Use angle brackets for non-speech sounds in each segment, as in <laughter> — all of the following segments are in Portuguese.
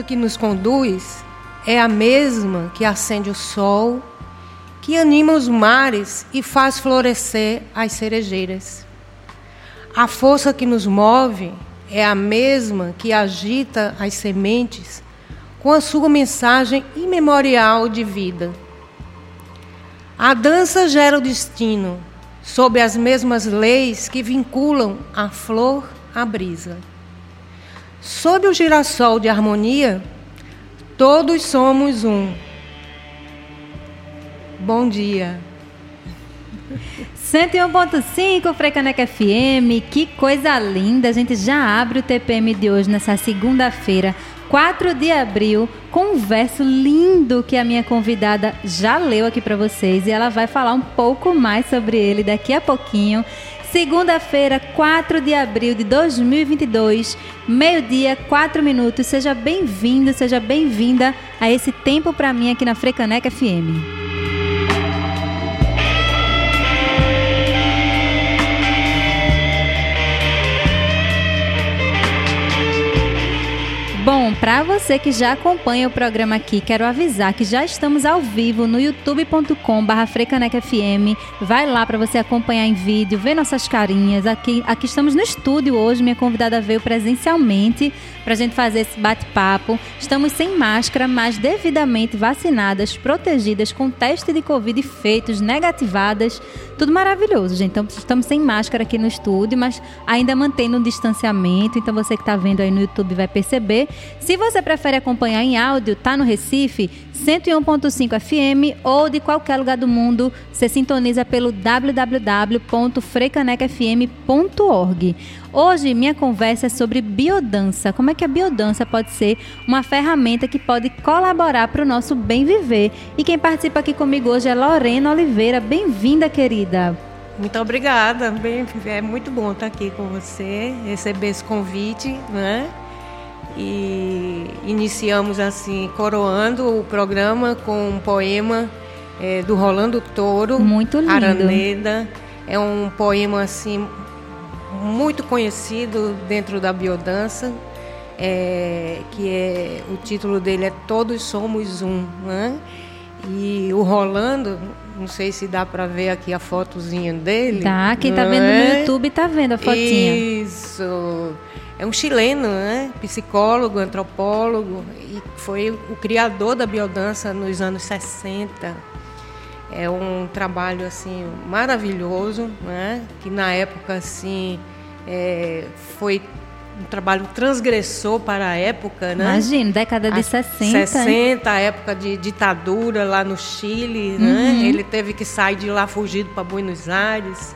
1. A força que nos conduz é a mesma que acende o sol, que anima os mares e faz florescer as cerejeiras. A força que nos move é a mesma que agita as sementes com a sua mensagem imemorial de vida. A dança gera o destino, sob as mesmas leis que vinculam a flor à brisa. Sob o girassol de harmonia, todos somos um. Bom dia. 101.5 Frecaneca FM, que coisa linda! A gente já abre o TPM de hoje nessa segunda-feira, 4 de abril, com um verso lindo que a minha convidada já leu aqui para vocês e ela vai falar um pouco mais sobre ele daqui a pouquinho. Segunda-feira, 4 de abril de 2022, meio-dia, 4 minutos. Seja bem-vindo, seja bem-vinda a esse tempo para mim aqui na Frecaneca FM. Bom, para você que já acompanha o programa aqui, quero avisar que já estamos ao vivo no youtube.com/frecanecfm. Vai lá para você acompanhar em vídeo, ver nossas carinhas. Aqui, aqui estamos no estúdio hoje. Minha convidada veio presencialmente para a gente fazer esse bate-papo. Estamos sem máscara, mas devidamente vacinadas, protegidas, com teste de Covid feitos, negativadas. Tudo maravilhoso, gente. Então, estamos sem máscara aqui no estúdio, mas ainda mantendo um distanciamento. Então, você que está vendo aí no YouTube vai perceber. Se você prefere acompanhar em áudio, tá no Recife, 101.5 FM ou de qualquer lugar do mundo, você sintoniza pelo www.frecanecfm.org. Hoje minha conversa é sobre biodança. Como é que a biodança pode ser uma ferramenta que pode colaborar para o nosso bem viver? E quem participa aqui comigo hoje é Lorena Oliveira. Bem-vinda, querida. Muito obrigada. Bem, é muito bom estar aqui com você, receber esse convite, né? E iniciamos assim, coroando o programa com um poema é, do Rolando Toro. Muito lindo. Araneda. É um poema assim muito conhecido dentro da biodança, é, que é o título dele é Todos Somos Um. Né? E o Rolando, não sei se dá para ver aqui a fotozinha dele. Tá, quem tá vendo é? no YouTube tá vendo a fotinha. Isso é um chileno, né? psicólogo, antropólogo, e foi o criador da biodança nos anos 60. É um trabalho assim maravilhoso, né? que na época assim é, foi um trabalho transgressor para a época, né? Imagina, década de a 60. 60, a época de ditadura lá no Chile, né? uhum. né? Ele teve que sair de lá fugido para Buenos Aires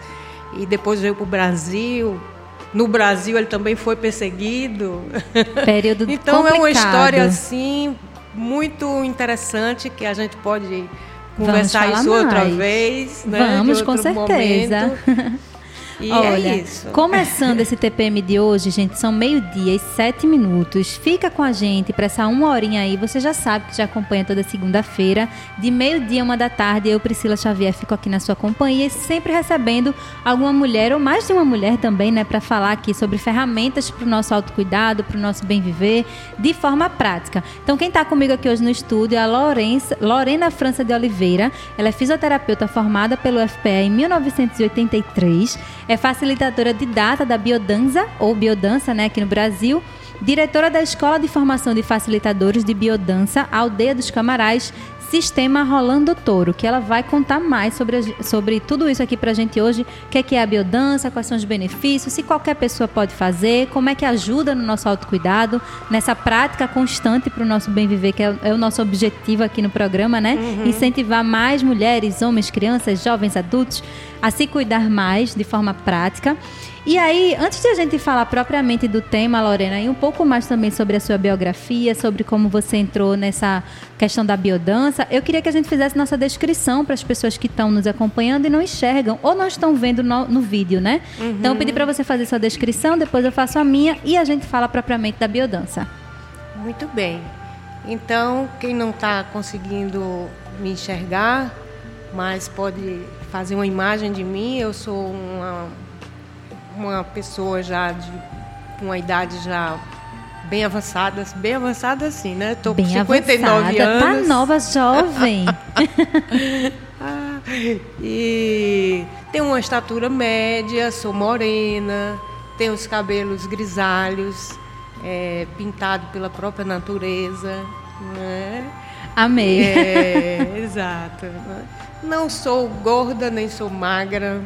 e depois veio para o Brasil no Brasil ele também foi perseguido. Período <laughs> Então complicado. é uma história assim muito interessante que a gente pode conversar isso mais. outra vez, né? Vamos, com certeza. <laughs> E é Olha, é isso. Começando esse TPM de hoje, gente, são meio-dia e sete minutos. Fica com a gente para essa uma horinha aí. Você já sabe que já acompanha toda segunda-feira. De meio-dia a uma da tarde, eu, Priscila Xavier, fico aqui na sua companhia, sempre recebendo alguma mulher, ou mais de uma mulher também, né, para falar aqui sobre ferramentas para o nosso autocuidado, para o nosso bem viver, de forma prática. Então, quem está comigo aqui hoje no estúdio é a Lorenza, Lorena França de Oliveira. Ela é fisioterapeuta formada pelo FPE em 1983 é facilitadora de data da Biodança, ou Biodança, né, aqui no Brasil, diretora da Escola de Formação de Facilitadores de Biodança, Aldeia dos Camarais, Sistema Rolando Touro, que ela vai contar mais sobre, sobre tudo isso aqui para a gente hoje, o que é, que é a biodança, quais são os benefícios, se qualquer pessoa pode fazer, como é que ajuda no nosso autocuidado, nessa prática constante para o nosso bem viver, que é, é, o nosso objetivo aqui no programa, né? Uhum. Incentivar mais mulheres, homens, crianças, jovens, adultos a se cuidar mais de forma prática. E aí, antes de a gente falar propriamente do tema, Lorena, e um pouco mais também sobre a sua biografia, sobre como você entrou nessa questão da biodança, eu queria que a gente fizesse nossa descrição para as pessoas que estão nos acompanhando e não enxergam ou não estão vendo no, no vídeo, né? Uhum. Então, eu pedi para você fazer sua descrição, depois eu faço a minha e a gente fala propriamente da biodança. Muito bem. Então, quem não está conseguindo me enxergar, mas pode fazer uma imagem de mim. Eu sou uma, uma pessoa já de com a idade já bem avançada, bem avançada assim, né? Tô bem com 59 avançada, tá anos. Tá nova, jovem. <laughs> ah, e tenho uma estatura média, sou morena, tenho os cabelos grisalhos, é, pintado pela própria natureza, né? Amei. É, exato. Não sou gorda, nem sou magra.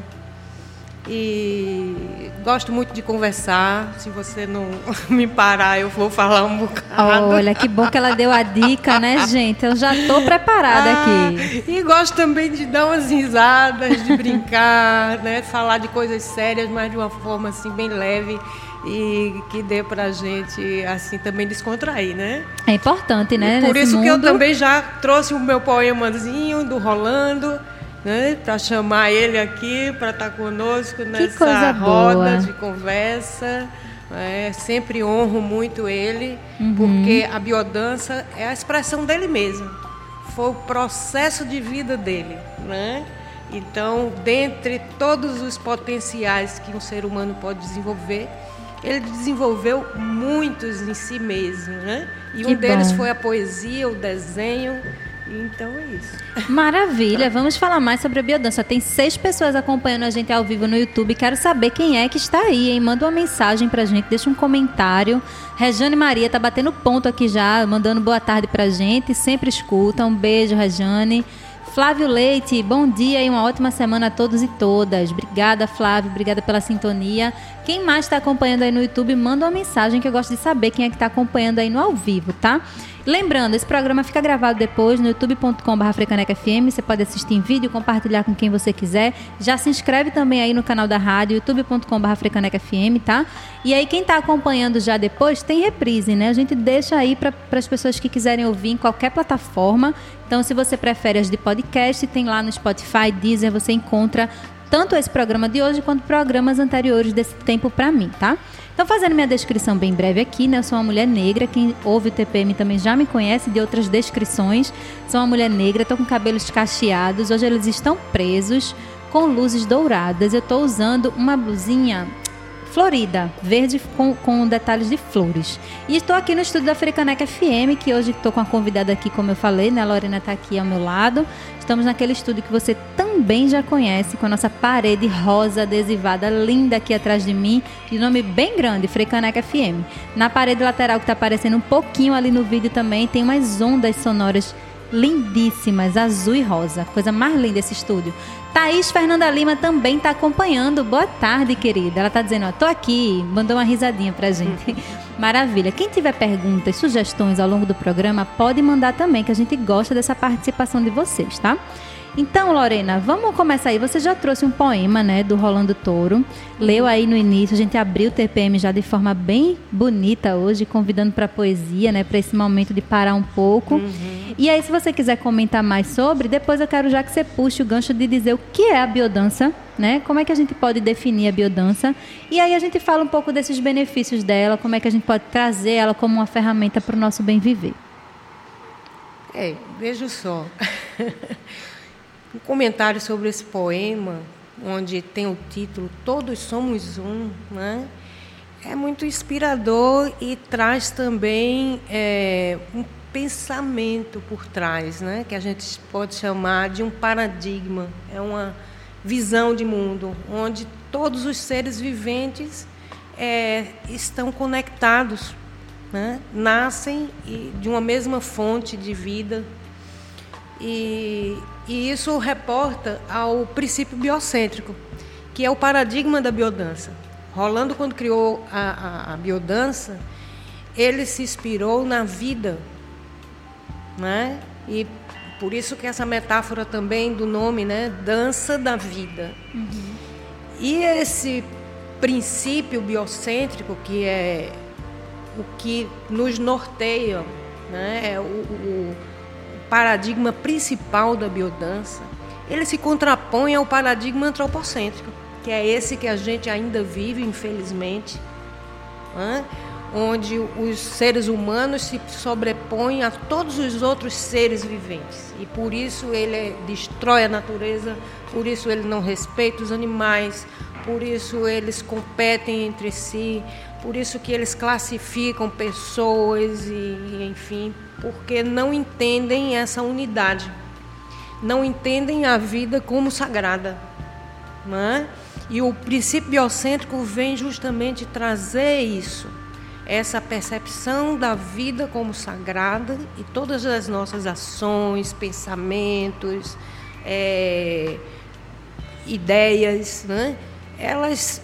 E gosto muito de conversar. Se você não <laughs> me parar, eu vou falar um bocado. Olha, que bom que ela deu a dica, né, <laughs> gente? Eu já estou preparada ah, aqui. E gosto também de dar umas risadas, de brincar, né? Falar de coisas sérias, mas de uma forma assim bem leve e que dê pra gente assim também descontrair, né? É importante, né? E por isso mundo... que eu também já trouxe o meu poemazinho do Rolando, né? Para chamar ele aqui para estar tá conosco nessa roda boa. de conversa. É, sempre honro muito ele, uhum. porque a biodança é a expressão dele mesmo. Foi o processo de vida dele, né? Então, dentre todos os potenciais que um ser humano pode desenvolver, ele desenvolveu muitos em si mesmo, né? E que um deles foi a poesia, o desenho. Então é isso. Maravilha. Vamos falar mais sobre a biodança. Tem seis pessoas acompanhando a gente ao vivo no YouTube. Quero saber quem é que está aí, hein? Manda uma mensagem pra gente, deixa um comentário. Rejane Maria tá batendo ponto aqui já, mandando boa tarde pra gente. Sempre escuta. Um beijo, Rejane. Flávio Leite, bom dia e uma ótima semana a todos e todas. Obrigada, Flávio, obrigada pela sintonia. Quem mais está acompanhando aí no YouTube, manda uma mensagem que eu gosto de saber quem é que está acompanhando aí no ao vivo, tá? Lembrando, esse programa fica gravado depois no youtube.com.br. Você pode assistir em vídeo, compartilhar com quem você quiser. Já se inscreve também aí no canal da rádio, youtube.com.br tá? E aí, quem está acompanhando já depois, tem reprise, né? A gente deixa aí para as pessoas que quiserem ouvir em qualquer plataforma. Então, se você prefere as de podcast, tem lá no Spotify, Deezer, você encontra tanto esse programa de hoje quanto programas anteriores desse tempo para mim, tá? Então, fazendo minha descrição bem breve aqui, né? Eu sou uma mulher negra. Quem ouve o TPM também já me conhece de outras descrições. Sou uma mulher negra, estou com cabelos cacheados. Hoje eles estão presos com luzes douradas. Eu estou usando uma blusinha florida, verde com, com detalhes de flores. E estou aqui no estúdio da Africaneca FM, que hoje estou com a convidada aqui, como eu falei, né? A Lorena está aqui ao meu lado. Estamos naquele estúdio que você também já conhece, com a nossa parede rosa adesivada linda aqui atrás de mim, de nome bem grande, Frecaneca FM. Na parede lateral que está aparecendo um pouquinho ali no vídeo também, tem umas ondas sonoras lindíssimas, azul e rosa. Coisa mais linda esse estúdio. Thaís Fernanda Lima também está acompanhando. Boa tarde, querida. Ela está dizendo, ó, tô aqui. Mandou uma risadinha pra gente. <laughs> Maravilha. Quem tiver perguntas, sugestões ao longo do programa, pode mandar também, que a gente gosta dessa participação de vocês, tá? Então, Lorena, vamos começar aí. Você já trouxe um poema, né, do Rolando Touro. Leu aí no início, a gente abriu o TPM já de forma bem bonita hoje, convidando para poesia, né, para esse momento de parar um pouco. Uhum. E aí, se você quiser comentar mais sobre, depois eu quero já que você puxe o gancho de dizer o que é a biodança, né? Como é que a gente pode definir a biodança? E aí a gente fala um pouco desses benefícios dela, como é que a gente pode trazer ela como uma ferramenta para o nosso bem viver. É, veja só. <laughs> um comentário sobre esse poema, onde tem o título Todos Somos Um, né? é muito inspirador e traz também é, um pensamento por trás, né? que a gente pode chamar de um paradigma, é uma visão de mundo, onde todos os seres viventes é, estão conectados, né? nascem de uma mesma fonte de vida. E e isso reporta ao princípio biocêntrico, que é o paradigma da biodança. Rolando, quando criou a, a, a biodança, ele se inspirou na vida. Né? E por isso que essa metáfora também do nome, né? Dança da vida. Uhum. E esse princípio biocêntrico, que é o que nos norteia, né? É o, o paradigma principal da biodança, ele se contrapõe ao paradigma antropocêntrico, que é esse que a gente ainda vive, infelizmente, né? onde os seres humanos se sobrepõem a todos os outros seres viventes. E por isso ele destrói a natureza, por isso ele não respeita os animais, por isso eles competem entre si, Por isso que eles classificam pessoas e, enfim, porque não entendem essa unidade. Não entendem a vida como sagrada. Não é? E o princípio biocêntrico vem justamente trazer isso, essa percepção da vida como sagrada e todas as nossas ações, pensamentos, é, ideias, né? elas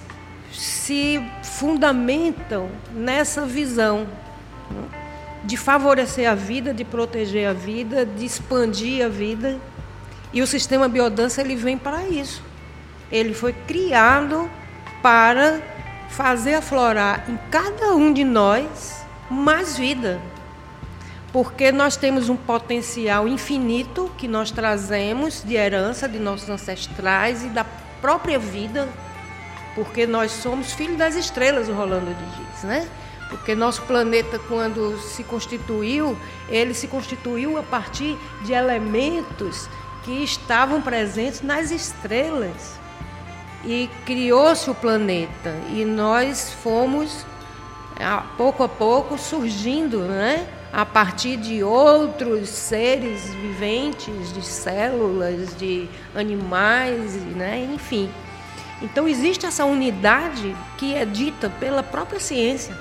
se fundamentam nessa visão né? De favorecer a vida, de proteger a vida, de expandir a vida. E o sistema biodança ele vem para isso. Ele foi criado para fazer aflorar em cada um de nós mais vida. Porque nós temos um potencial infinito que nós trazemos de herança de nossos ancestrais e da própria vida, porque nós somos filhos das estrelas, o Rolando diz, né? Porque nosso planeta, quando se constituiu, ele se constituiu a partir de elementos que estavam presentes nas estrelas e criou-se o planeta e nós fomos pouco a pouco surgindo, né? A partir de outros seres viventes, de células, de animais, né? Enfim. Então existe essa unidade que é dita pela própria ciência.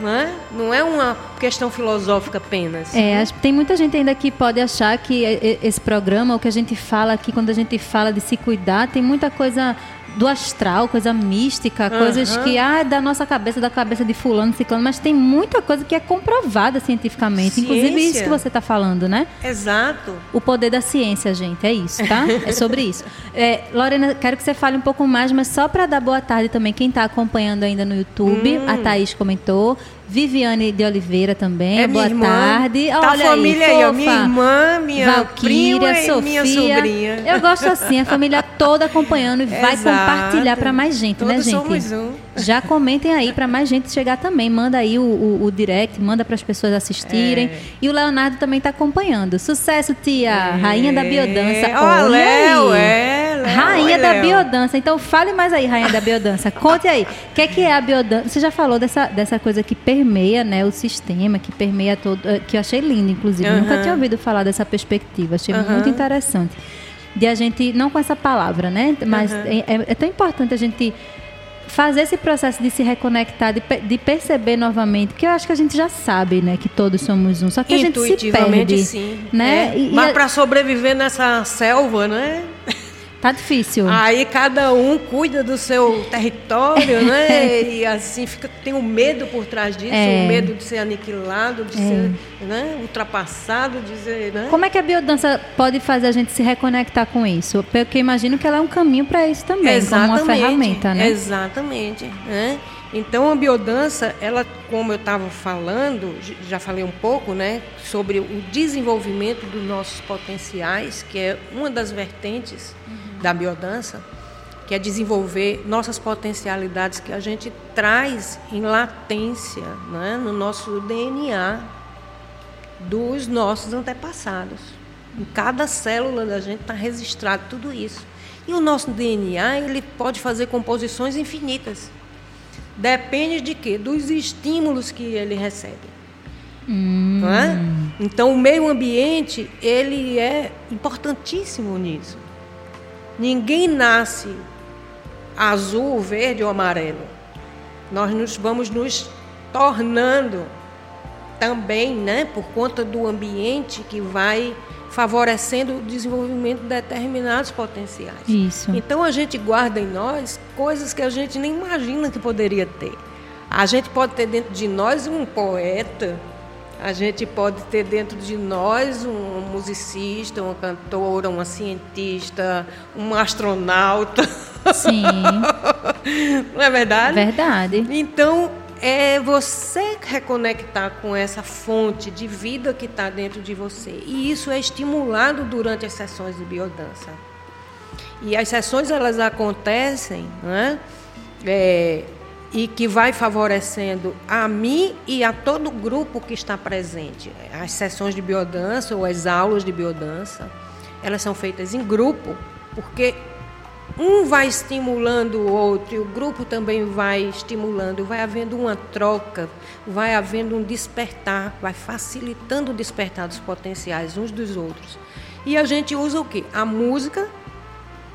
Não é? não é uma questão filosófica apenas. É, tem muita gente ainda que pode achar que esse programa, o que a gente fala aqui, quando a gente fala de se cuidar, tem muita coisa do astral, coisa mística, uhum. coisas que ah, é da nossa cabeça, da cabeça de fulano, ciclano, mas tem muita coisa que é comprovada cientificamente, ciência. inclusive isso que você está falando, né? Exato. O poder da ciência, gente, é isso, tá? é sobre isso. <laughs> É, Lorena, quero que você fale um pouco mais, mas só para dar boa tarde também, quem está acompanhando ainda no YouTube, hum. a Thaís comentou, Viviane de Oliveira também. É Boa irmã. tarde. Tá Olha a família aí, aí minha irmã, minha Valquíria, Sofia. minha sobrinha. Eu gosto assim, a família toda acompanhando e vai compartilhar para mais gente, né, Todos né, gente? Somos um. Já comentem aí para mais gente chegar também. Manda aí o, o, o direct, manda para as pessoas assistirem. É. E o Leonardo também está acompanhando. Sucesso, tia! É. Rainha da biodança. Olha Léo, aí. é. Léo, rainha da biodança. Então fale mais aí, Rainha da biodança. Conte aí. O que é, que é a biodança? Você já falou dessa, dessa coisa que permeia né, o sistema, que permeia todo. Eh, que eu achei lindo, inclusive. Uhum. Nunca tinha ouvido falar dessa perspectiva. Achei uhum. muito interessante. De a gente, não com essa palavra, né? Mas uhum. é, é tão importante a gente fazer esse processo de se reconectar, de, de, perceber novamente, que eu acho que a gente já sabe, né, que todos somos um, só que a gente se perde, sim. né? É. E, Mas para sobreviver nessa selva, né? Tá difícil. Aí cada um cuida do seu território, né? <laughs> e assim fica tem um medo por trás disso, é. o medo de ser aniquilado, de é. ser né? ultrapassado, de ser, né? Como é que a biodança pode fazer a gente se reconectar com isso? Porque eu imagino que ela é um caminho para isso também, Exatamente. como uma ferramenta, né? Exatamente. Né? Então a biodança, ela, como eu estava falando, já falei um pouco, né, sobre o desenvolvimento dos nossos potenciais, que é uma das vertentes uhum. Da biodança, que é desenvolver nossas potencialidades que a gente traz em latência, né, no nosso DNA dos nossos antepassados. Em cada célula da gente está registrado tudo isso. E o nosso DNA ele pode fazer composições infinitas. Depende de quê? Dos estímulos que ele recebe. Hum. É? Então o meio ambiente ele é importantíssimo nisso. Ninguém nasce azul, verde ou amarelo. Nós nos vamos nos tornando também, né, por conta do ambiente que vai favorecendo o desenvolvimento de determinados potenciais. Isso. Então a gente guarda em nós coisas que a gente nem imagina que poderia ter. A gente pode ter dentro de nós um poeta, a gente pode ter dentro de nós um musicista, uma cantora, uma cientista, um astronauta. Sim. <laughs> Não é verdade? Verdade. Então, é você reconectar com essa fonte de vida que está dentro de você. E isso é estimulado durante as sessões de biodança. E as sessões elas acontecem, né? É, e que vai favorecendo a mim e a todo o grupo que está presente. As sessões de biodança ou as aulas de biodança, elas são feitas em grupo, porque um vai estimulando o outro e o grupo também vai estimulando, vai havendo uma troca, vai havendo um despertar, vai facilitando o despertar dos potenciais uns dos outros. E a gente usa o quê? A música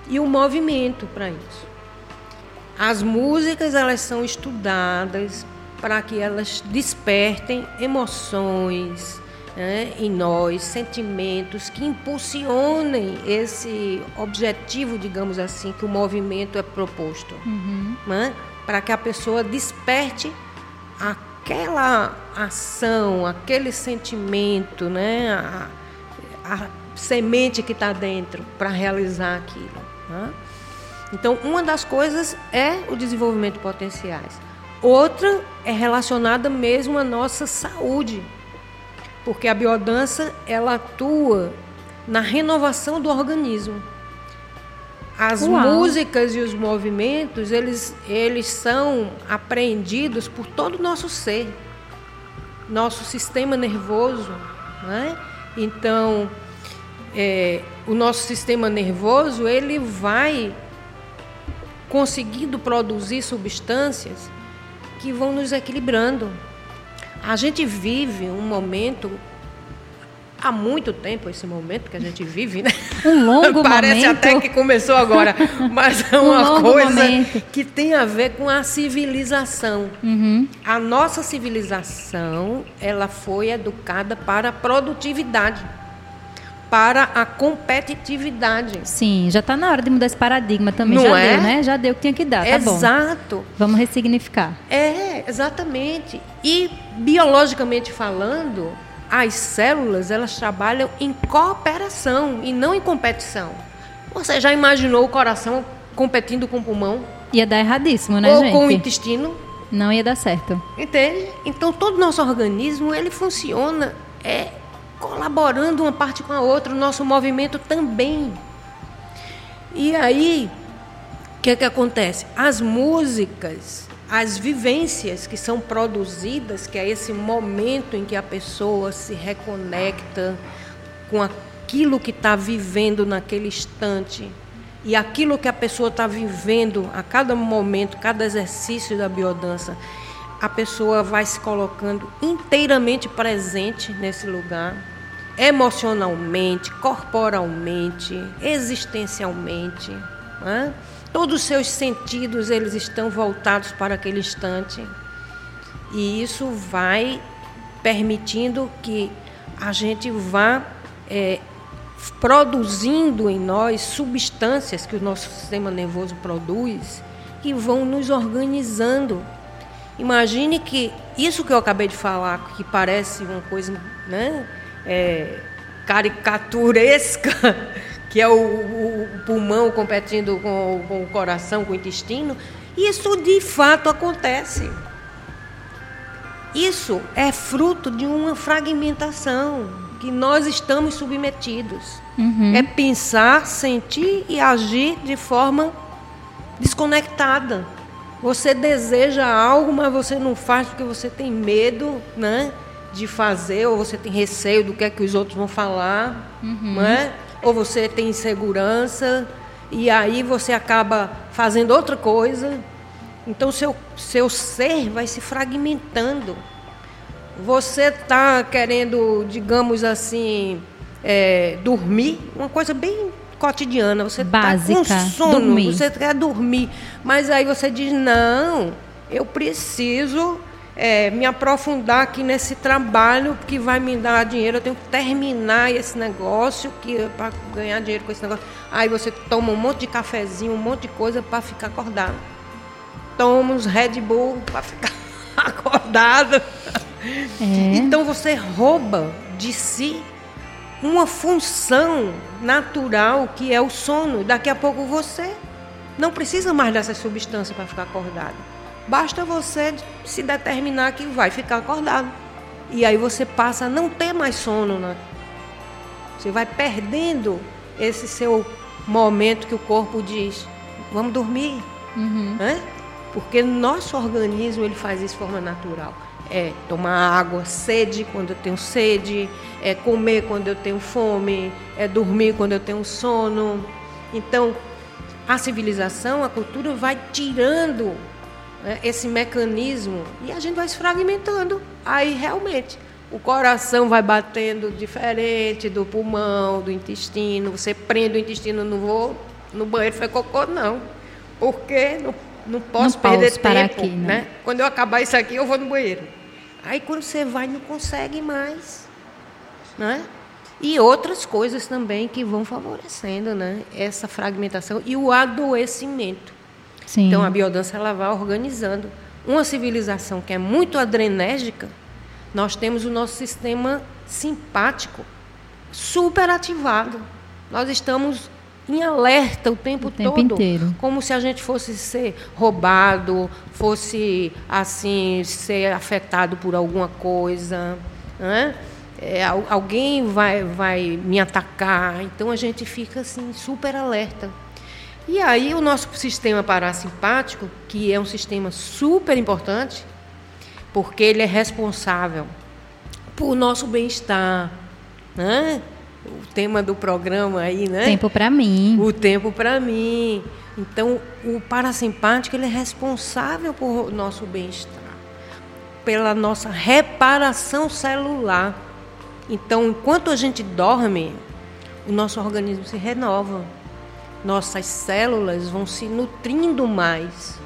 e o movimento para isso. As músicas elas são estudadas para que elas despertem emoções, né, em nós sentimentos que impulsionem esse objetivo, digamos assim, que o movimento é proposto, uhum. né, para que a pessoa desperte aquela ação, aquele sentimento, né, a, a semente que está dentro para realizar aquilo. Né? Então, uma das coisas é o desenvolvimento de potenciais. Outra é relacionada mesmo à nossa saúde porque a biodança ela atua na renovação do organismo. As Uau. músicas e os movimentos, eles, eles são apreendidos por todo o nosso ser, nosso sistema nervoso. Né? Então, é, o nosso sistema nervoso, ele vai conseguindo produzir substâncias que vão nos equilibrando. A gente vive um momento há muito tempo esse momento que a gente vive, né? Um longo <laughs> Parece momento. até que começou agora, mas é <laughs> uma um coisa momento. que tem a ver com a civilização. Uhum. A nossa civilização, ela foi educada para a produtividade para a competitividade. Sim, já está na hora de mudar esse paradigma também. Não já é? deu, né? Já deu o que tinha que dar, tá Exato. bom. Vamos ressignificar. É, exatamente. E biologicamente falando, as células elas trabalham em cooperação e não em competição. Você já imaginou o coração competindo com o pulmão? Ia dar erradíssimo, né, Ou gente? com o intestino? Não ia dar certo. Entende? Então todo o nosso organismo ele funciona é colaborando uma parte com a outra, o nosso movimento também. E aí, o que, é que acontece? As músicas, as vivências que são produzidas, que é esse momento em que a pessoa se reconecta com aquilo que está vivendo naquele instante, e aquilo que a pessoa está vivendo a cada momento, cada exercício da biodança, a pessoa vai se colocando inteiramente presente nesse lugar, emocionalmente, corporalmente, existencialmente. Né? Todos os seus sentidos eles estão voltados para aquele instante. E isso vai permitindo que a gente vá é, produzindo em nós substâncias que o nosso sistema nervoso produz que vão nos organizando Imagine que isso que eu acabei de falar, que parece uma coisa né, é, caricaturesca, <laughs> que é o, o, pulmão competindo com, com o coração, com o intestino, isso de fato acontece. Isso é fruto de uma fragmentação que nós estamos submetidos. Uhum. É pensar, sentir e agir de forma desconectada. Você deseja algo, mas você não faz porque você tem medo, né? De fazer, ou você tem receio do que é que os outros vão falar, uhum. né? Ou você tem insegurança, e aí você acaba fazendo outra coisa. Então, seu, seu ser vai se fragmentando. Você está querendo, digamos assim, é, dormir, uma coisa bem cotidiana, você está com sono, dormir. você quer dormir, mas aí você diz não, eu preciso é, me aprofundar aqui nesse trabalho que vai me dar dinheiro, eu tenho que terminar esse negócio que para ganhar dinheiro com esse negócio. Aí você toma um monte de cafezinho, um monte de coisa para ficar acordado. Toma uns Red Bull para ficar <laughs> acordado. É. Então você rouba de si uma função natural que é o sono. Daqui a pouco você não precisa mais dessa substância para ficar acordado. Basta você se determinar que vai ficar acordado. E aí você passa a não ter mais sono. Né? Você vai perdendo esse seu momento que o corpo diz: vamos dormir. Uhum. Né? Porque nosso organismo ele faz isso de forma natural é tomar água, sede quando eu tenho sede, é comer quando eu tenho fome, é dormir quando eu tenho sono. Então, a civilização, a cultura vai tirando né, esse mecanismo e a gente vai se fragmentando. Aí realmente o coração vai batendo diferente do pulmão, do intestino. Você prende o intestino, não vou no banheiro, foi cocô, não. Porque não, não posso Não perder posso tempo. aqui, né? Quando eu acabar isso aqui, eu vou no banheiro. Aí quando você vai, não consegue mais. Né? E outras coisas também que vão favorecendo né? essa fragmentação e o adoecimento. Sim. Então a biodança ela vai organizando. Uma civilização que é muito adrenérgica, nós temos o nosso sistema simpático super ativado. Nós estamos em alerta o tempo, O tempo todo, inteiro. como se a gente fosse ser roubado, fosse assim ser afetado por alguma coisa, né? É, al- alguém vai vai me atacar, então a gente fica assim super alerta. E aí o nosso sistema parasimpático, que é um sistema super importante, porque ele é responsável por nosso bem-estar, né? O tema do programa aí, né? Tempo pra mim. O tempo para mim. Então, o parasimpático ele é responsável por nosso bem-estar, pela nossa reparação celular. Então, enquanto a gente dorme, o nosso organismo se renova. Nossas células vão se nutrindo mais.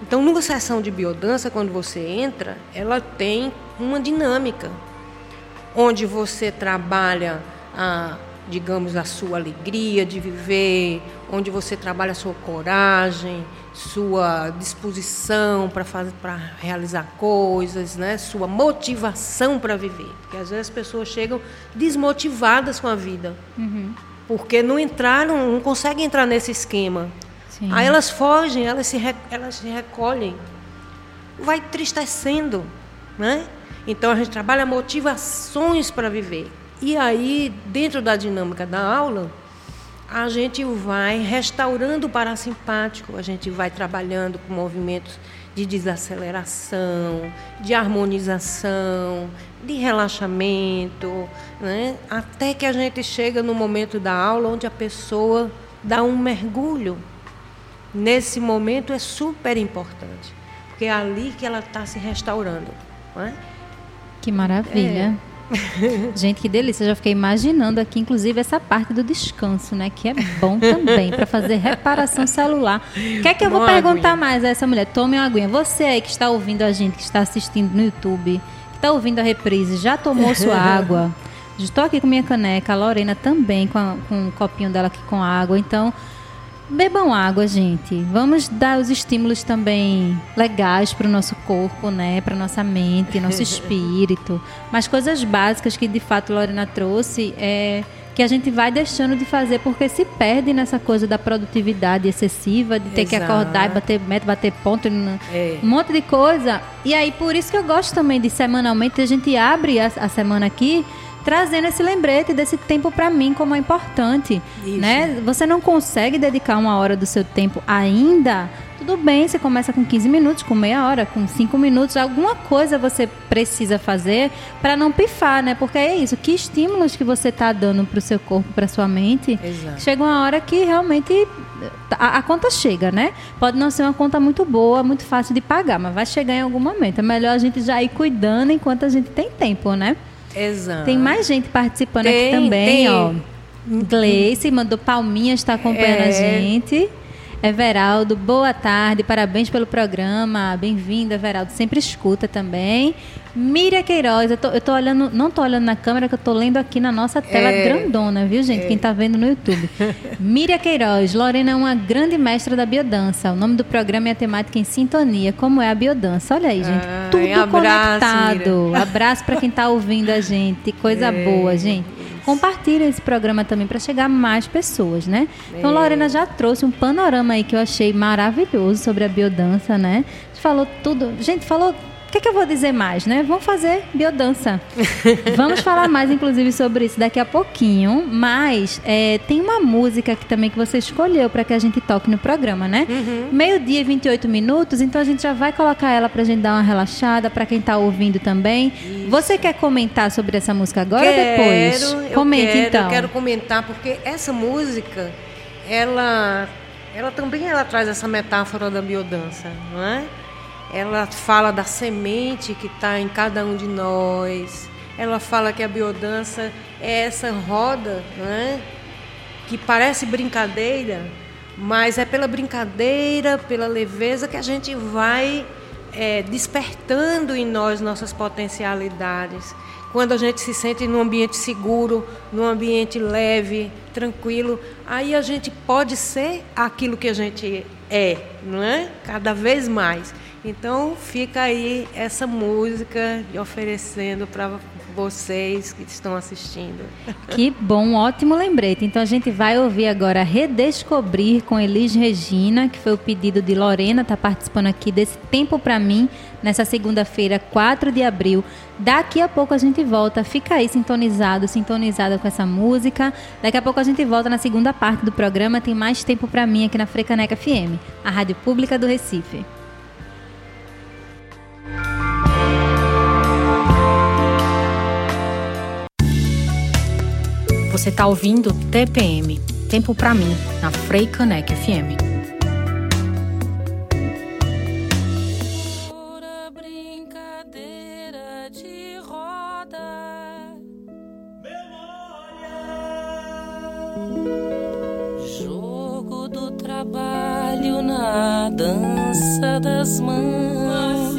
Então, numa sessão de biodança, quando você entra, ela tem uma dinâmica onde você trabalha, a, digamos, a sua alegria de viver, onde você trabalha a sua coragem, sua disposição para fazer, para realizar coisas, né? Sua motivação para viver, porque às vezes as pessoas chegam desmotivadas com a vida, porque não entraram, não conseguem entrar nesse esquema. Sim. Aí elas fogem, elas se, elas se recolhem. Vai tristecendo, né? Então a gente trabalha motivações para viver. E aí, dentro da dinâmica da aula, a gente vai restaurando o parasimpático, a gente vai trabalhando com movimentos de desaceleração, de harmonização, de relaxamento, né? até que a gente chega no momento da aula onde a pessoa dá um mergulho. Nesse momento é super importante, porque é ali que ela está se restaurando. Não é? Que maravilha. <laughs> Gente, que delícia. Eu já fiquei imaginando aqui, inclusive, essa parte do descanso, né? Que é bom também para fazer reparação celular. O que é que eu vou perguntar aguinha. mais a essa mulher? Tome uma aguinha. Você aí que está ouvindo a gente, que está assistindo no YouTube, que está ouvindo a reprise, já tomou sua <laughs> água? Estou aqui com minha caneca, a Lorena também com, a- com um copinho dela aqui com água. Então, Bebam água, gente. Vamos dar os estímulos também legais para o nosso corpo, né? Para nossa mente, nosso <laughs> espírito. Mas coisas básicas que de fato Lorena trouxe é que a gente vai deixando de fazer porque se perde nessa coisa da produtividade excessiva, de ter que Exato. acordar e bater meta, bater ponto, É. um monte de coisa. E aí por isso que eu gosto também de semanalmente a gente abre a, a semana aqui trazendo esse lembrete desse tempo para mim como é importante, Isso. né? Você não consegue dedicar uma hora do seu tempo ainda? Tudo bem, você começa com 15 minutos, com meia hora, com 5 minutos, alguma coisa você precisa fazer para não pifar, né? Porque é isso, que estímulos que você tá dando pro seu corpo, pra sua mente, Exato. chega uma hora que realmente a, a conta chega, né? Pode não ser uma conta muito boa, muito fácil de pagar, mas vai chegar em algum momento. É melhor a gente já ir cuidando enquanto a gente tem tempo, né? Exato. Tem mais gente participando aqui Tem, também, tem. ó. Gleice mandou palminhas, está acompanhando a É. gente. Everaldo, boa tarde, parabéns pelo programa. Bem-vindo, Everaldo. Sempre escuta também. Miriam Queiroz, eu tô, eu tô olhando, não tô olhando na câmera, que eu tô lendo aqui na nossa tela É. grandona, viu, gente? Quem tá vendo no YouTube. <laughs> Miriam Queiroz, Lorena é uma grande mestra da biodança. O nome do programa é a temática em sintonia. Como é a biodança? Olha aí, gente. Ai, Tudo abraço, conectado. Miriam. Abraço para quem tá ouvindo a gente. Coisa <laughs> É, boa, gente. Compartilha esse programa também para chegar a mais pessoas, né? Então, É. Lorena já trouxe um panorama aí que eu achei maravilhoso sobre a biodança, né? A gente falou tudo. Gente, falou. O que, que eu vou dizer mais, né? Vamos fazer biodança. <laughs> Vamos falar mais, inclusive, sobre isso daqui a pouquinho. Mas é, tem uma música aqui também que você escolheu para que a gente toque no programa, né? Uhum. Meio-dia e 28 minutos, então a gente já vai colocar ela pra gente dar uma relaxada, para quem tá ouvindo também. Você quer comentar sobre essa música agora ou depois? Quero, eu Comente quero, então. Eu quero comentar porque essa música, ela ela também ela traz essa metáfora da biodança, não é? Ela fala da semente que está em cada um de nós. Ela fala que a biodança é essa roda, não é? Que parece brincadeira, mas é pela brincadeira, pela leveza que a gente vai é, despertando em nós nossas potencialidades. Quando a gente se sente num ambiente seguro, num ambiente leve, tranquilo, aí a gente pode ser aquilo que a gente é, não é? Cada vez mais. Então fica aí essa música oferecendo para vocês que estão assistindo. <laughs> Que bom, ótimo lembrete. Então a gente vai ouvir agora Redescobrir com Elis Regina, que foi o pedido de Lorena, está participando aqui desse Tempo para mim, nessa segunda-feira, 4 de abril. Daqui a pouco a gente volta, fica aí sintonizado, sintonizada com essa música. Daqui a pouco a gente volta na segunda parte do programa, tem mais tempo para mim aqui na Frecaneca FM, a rádio pública do Recife. Você está ouvindo TPM, Tempo para mim, na Frei Caneca FM. Jogo do trabalho na dança das mãos.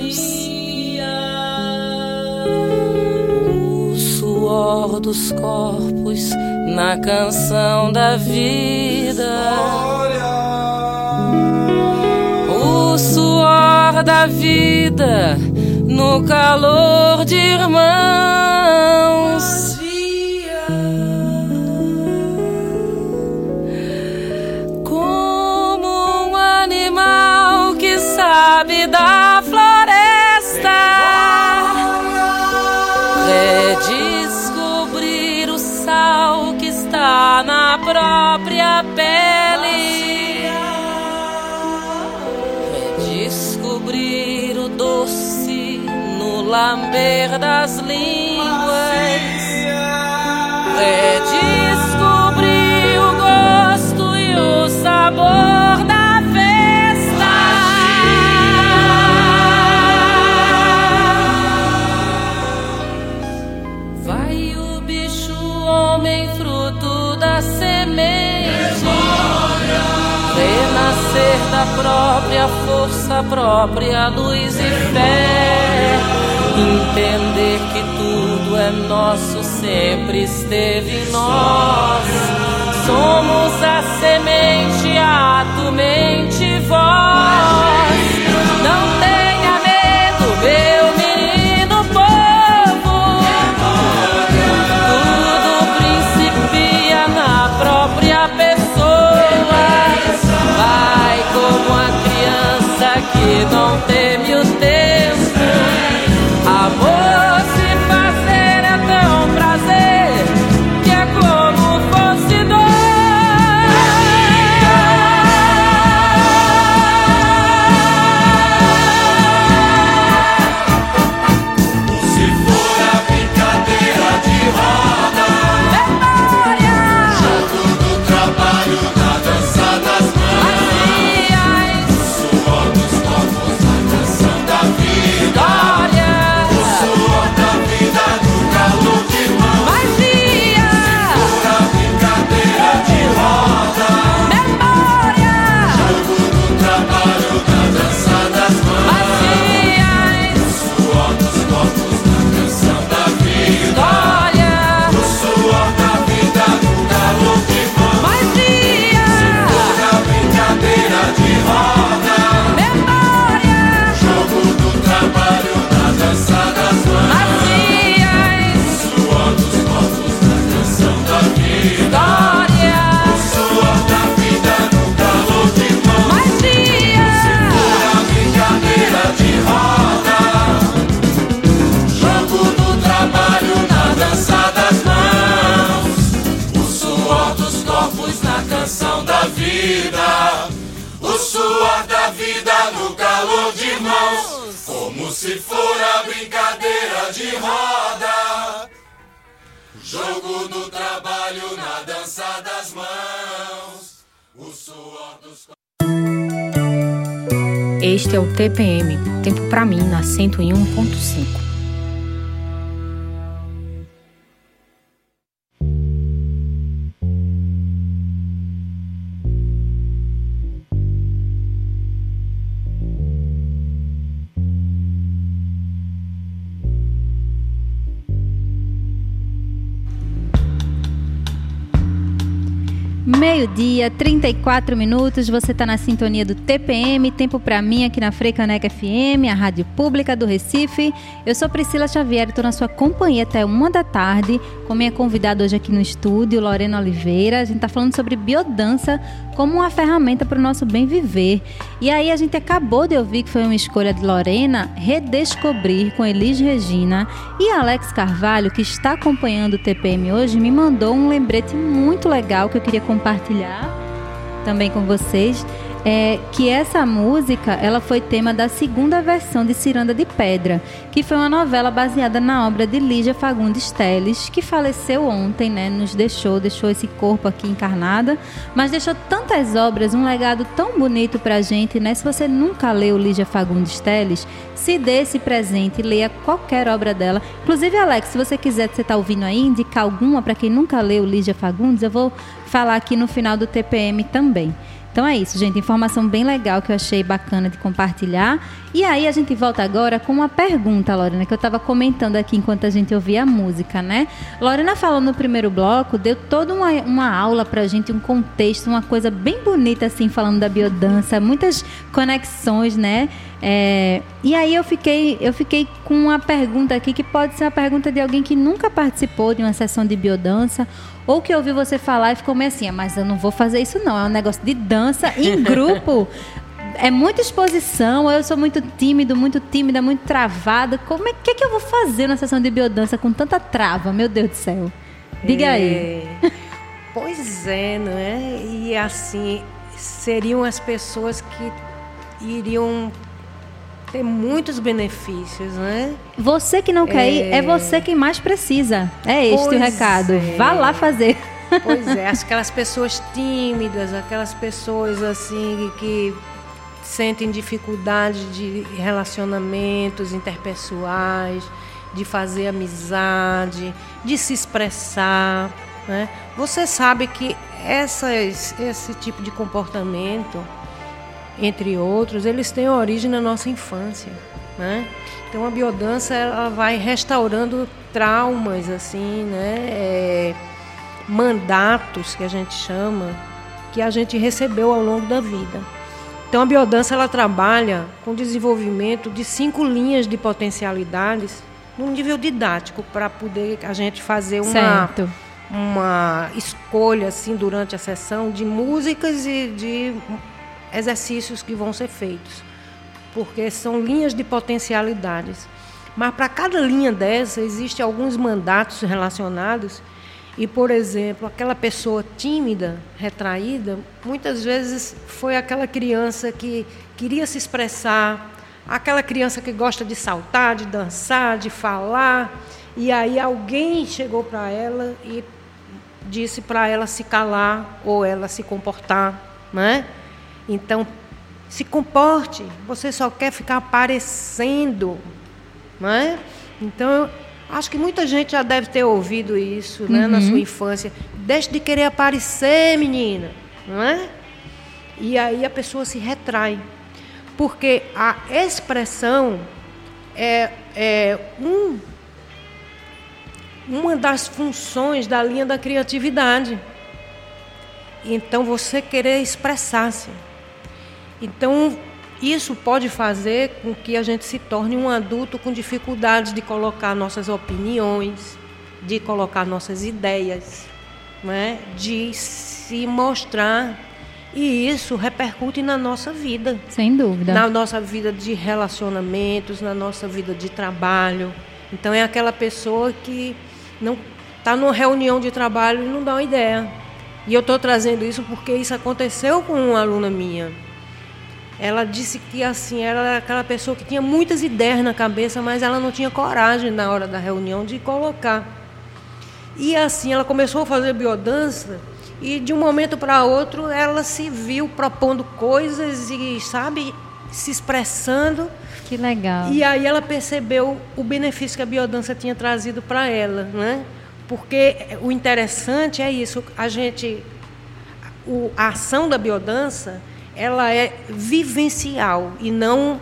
O suor dos corpos na canção da vida. O suor da vida no calor de irmãos. Lamber das línguas. Redescobrir o gosto e o sabor da festa. Vai o bicho, homem, fruto da semente. Renascer da própria força, própria luz e fé. Entender que tudo é nosso, sempre esteve em nós. Somos a semente, ato, mente voz. TPM, Tempo para mim na 101.5. Meio-dia, 34 minutos, você está na sintonia do TPM, Tempo para mim aqui na Freicaneca FM, a rádio pública do Recife. Eu sou Priscila Xavier, estou na sua companhia até uma da tarde, com minha convidada hoje aqui no estúdio, Lorena Oliveira. A gente está falando sobre biodança como uma ferramenta para o nosso bem viver. E aí a gente acabou de ouvir que foi uma escolha de Lorena, Redescobrir, com Elis Regina. E Alex Carvalho, que está acompanhando o TPM hoje, me mandou um lembrete muito legal que eu queria compartilhar compartilhar também com vocês é que essa música ela foi tema da segunda versão de Ciranda de Pedra, que foi uma novela baseada na obra de Lígia Fagundes Teles, que faleceu ontem, né? Nos deixou, deixou esse corpo aqui encarnada, mas deixou tantas obras, um legado tão bonito pra gente, né? Se você nunca leu Lígia Fagundes Teles, se dê esse presente, leia qualquer obra dela. Inclusive, Alex, se você quiser, você tá ouvindo aí, indicar alguma para quem nunca leu Lígia Fagundes, eu vou falar aqui no final do TPM também. Então é isso, gente. Informação bem legal que eu achei bacana de compartilhar. E aí a gente volta agora com uma pergunta, Lorena, que eu estava comentando aqui enquanto a gente ouvia a música, né? Lorena falou no primeiro bloco, deu toda uma, uma aula pra gente, um contexto, uma coisa bem bonita, assim, falando da biodança, muitas conexões, né? É, e aí eu fiquei, eu fiquei com uma pergunta aqui que pode ser a pergunta de alguém que nunca participou de uma sessão de biodança ou que ouviu você falar e ficou meio assim, ah, mas eu não vou fazer isso não, é um negócio de dança em <laughs> grupo. é muita exposição, eu sou muito tímido, muito tímida, muito travada. Como é que, é que eu vou fazer na sessão de biodança com tanta trava? Meu Deus do céu. Diga é, aí. Pois é, não é? E assim, seriam as pessoas que iriam ter muitos benefícios, né? Você que não quer é... ir, é você quem mais precisa. É este pois o recado. É. Vá lá fazer. Pois é, <laughs> aquelas pessoas tímidas, aquelas pessoas assim que sentem dificuldade de relacionamentos interpessoais, de fazer amizade, de se expressar. Né? Você sabe que essas, esse tipo de comportamento entre outros, eles têm origem na nossa infância, né? Então a biodança ela vai restaurando traumas, assim, né? É, mandatos que a gente chama, que a gente recebeu ao longo da vida. Então a biodança ela trabalha com o desenvolvimento de cinco linhas de potencialidades num nível didático para poder a gente fazer uma certo. uma escolha assim durante a sessão de músicas e de exercícios que vão ser feitos, porque são linhas de potencialidades. Mas para cada linha dessa existem alguns mandatos relacionados e, por exemplo, aquela pessoa tímida, retraída, muitas vezes foi aquela criança que queria se expressar, aquela criança que gosta de saltar, de dançar, de falar, e aí alguém chegou para ela e disse para ela se calar ou ela se comportar, né? Então, se comporte. Você só quer ficar aparecendo, não é? Então, acho que muita gente já deve ter ouvido isso, né, uhum. na sua infância. Deixe de querer aparecer, menina, não é? E aí a pessoa se retrai, porque a expressão é, é um, uma das funções da linha da criatividade. Então, você querer expressar-se. Então, isso pode fazer com que a gente se torne um adulto com dificuldades de colocar nossas opiniões, de colocar nossas ideias, né? de se mostrar. E isso repercute na nossa vida. Sem dúvida. Na nossa vida de relacionamentos, na nossa vida de trabalho. Então, é aquela pessoa que não está numa reunião de trabalho e não dá uma ideia. E eu estou trazendo isso porque isso aconteceu com uma aluna minha ela disse que assim era aquela pessoa que tinha muitas ideias na cabeça, mas ela não tinha coragem na hora da reunião de colocar. E assim ela começou a fazer biodança e de um momento para outro ela se viu propondo coisas e sabe se expressando. Que legal. E aí ela percebeu o benefício que a biodança tinha trazido para ela, né? Porque o interessante é isso, a gente o, a ação da biodança, ela é vivencial e não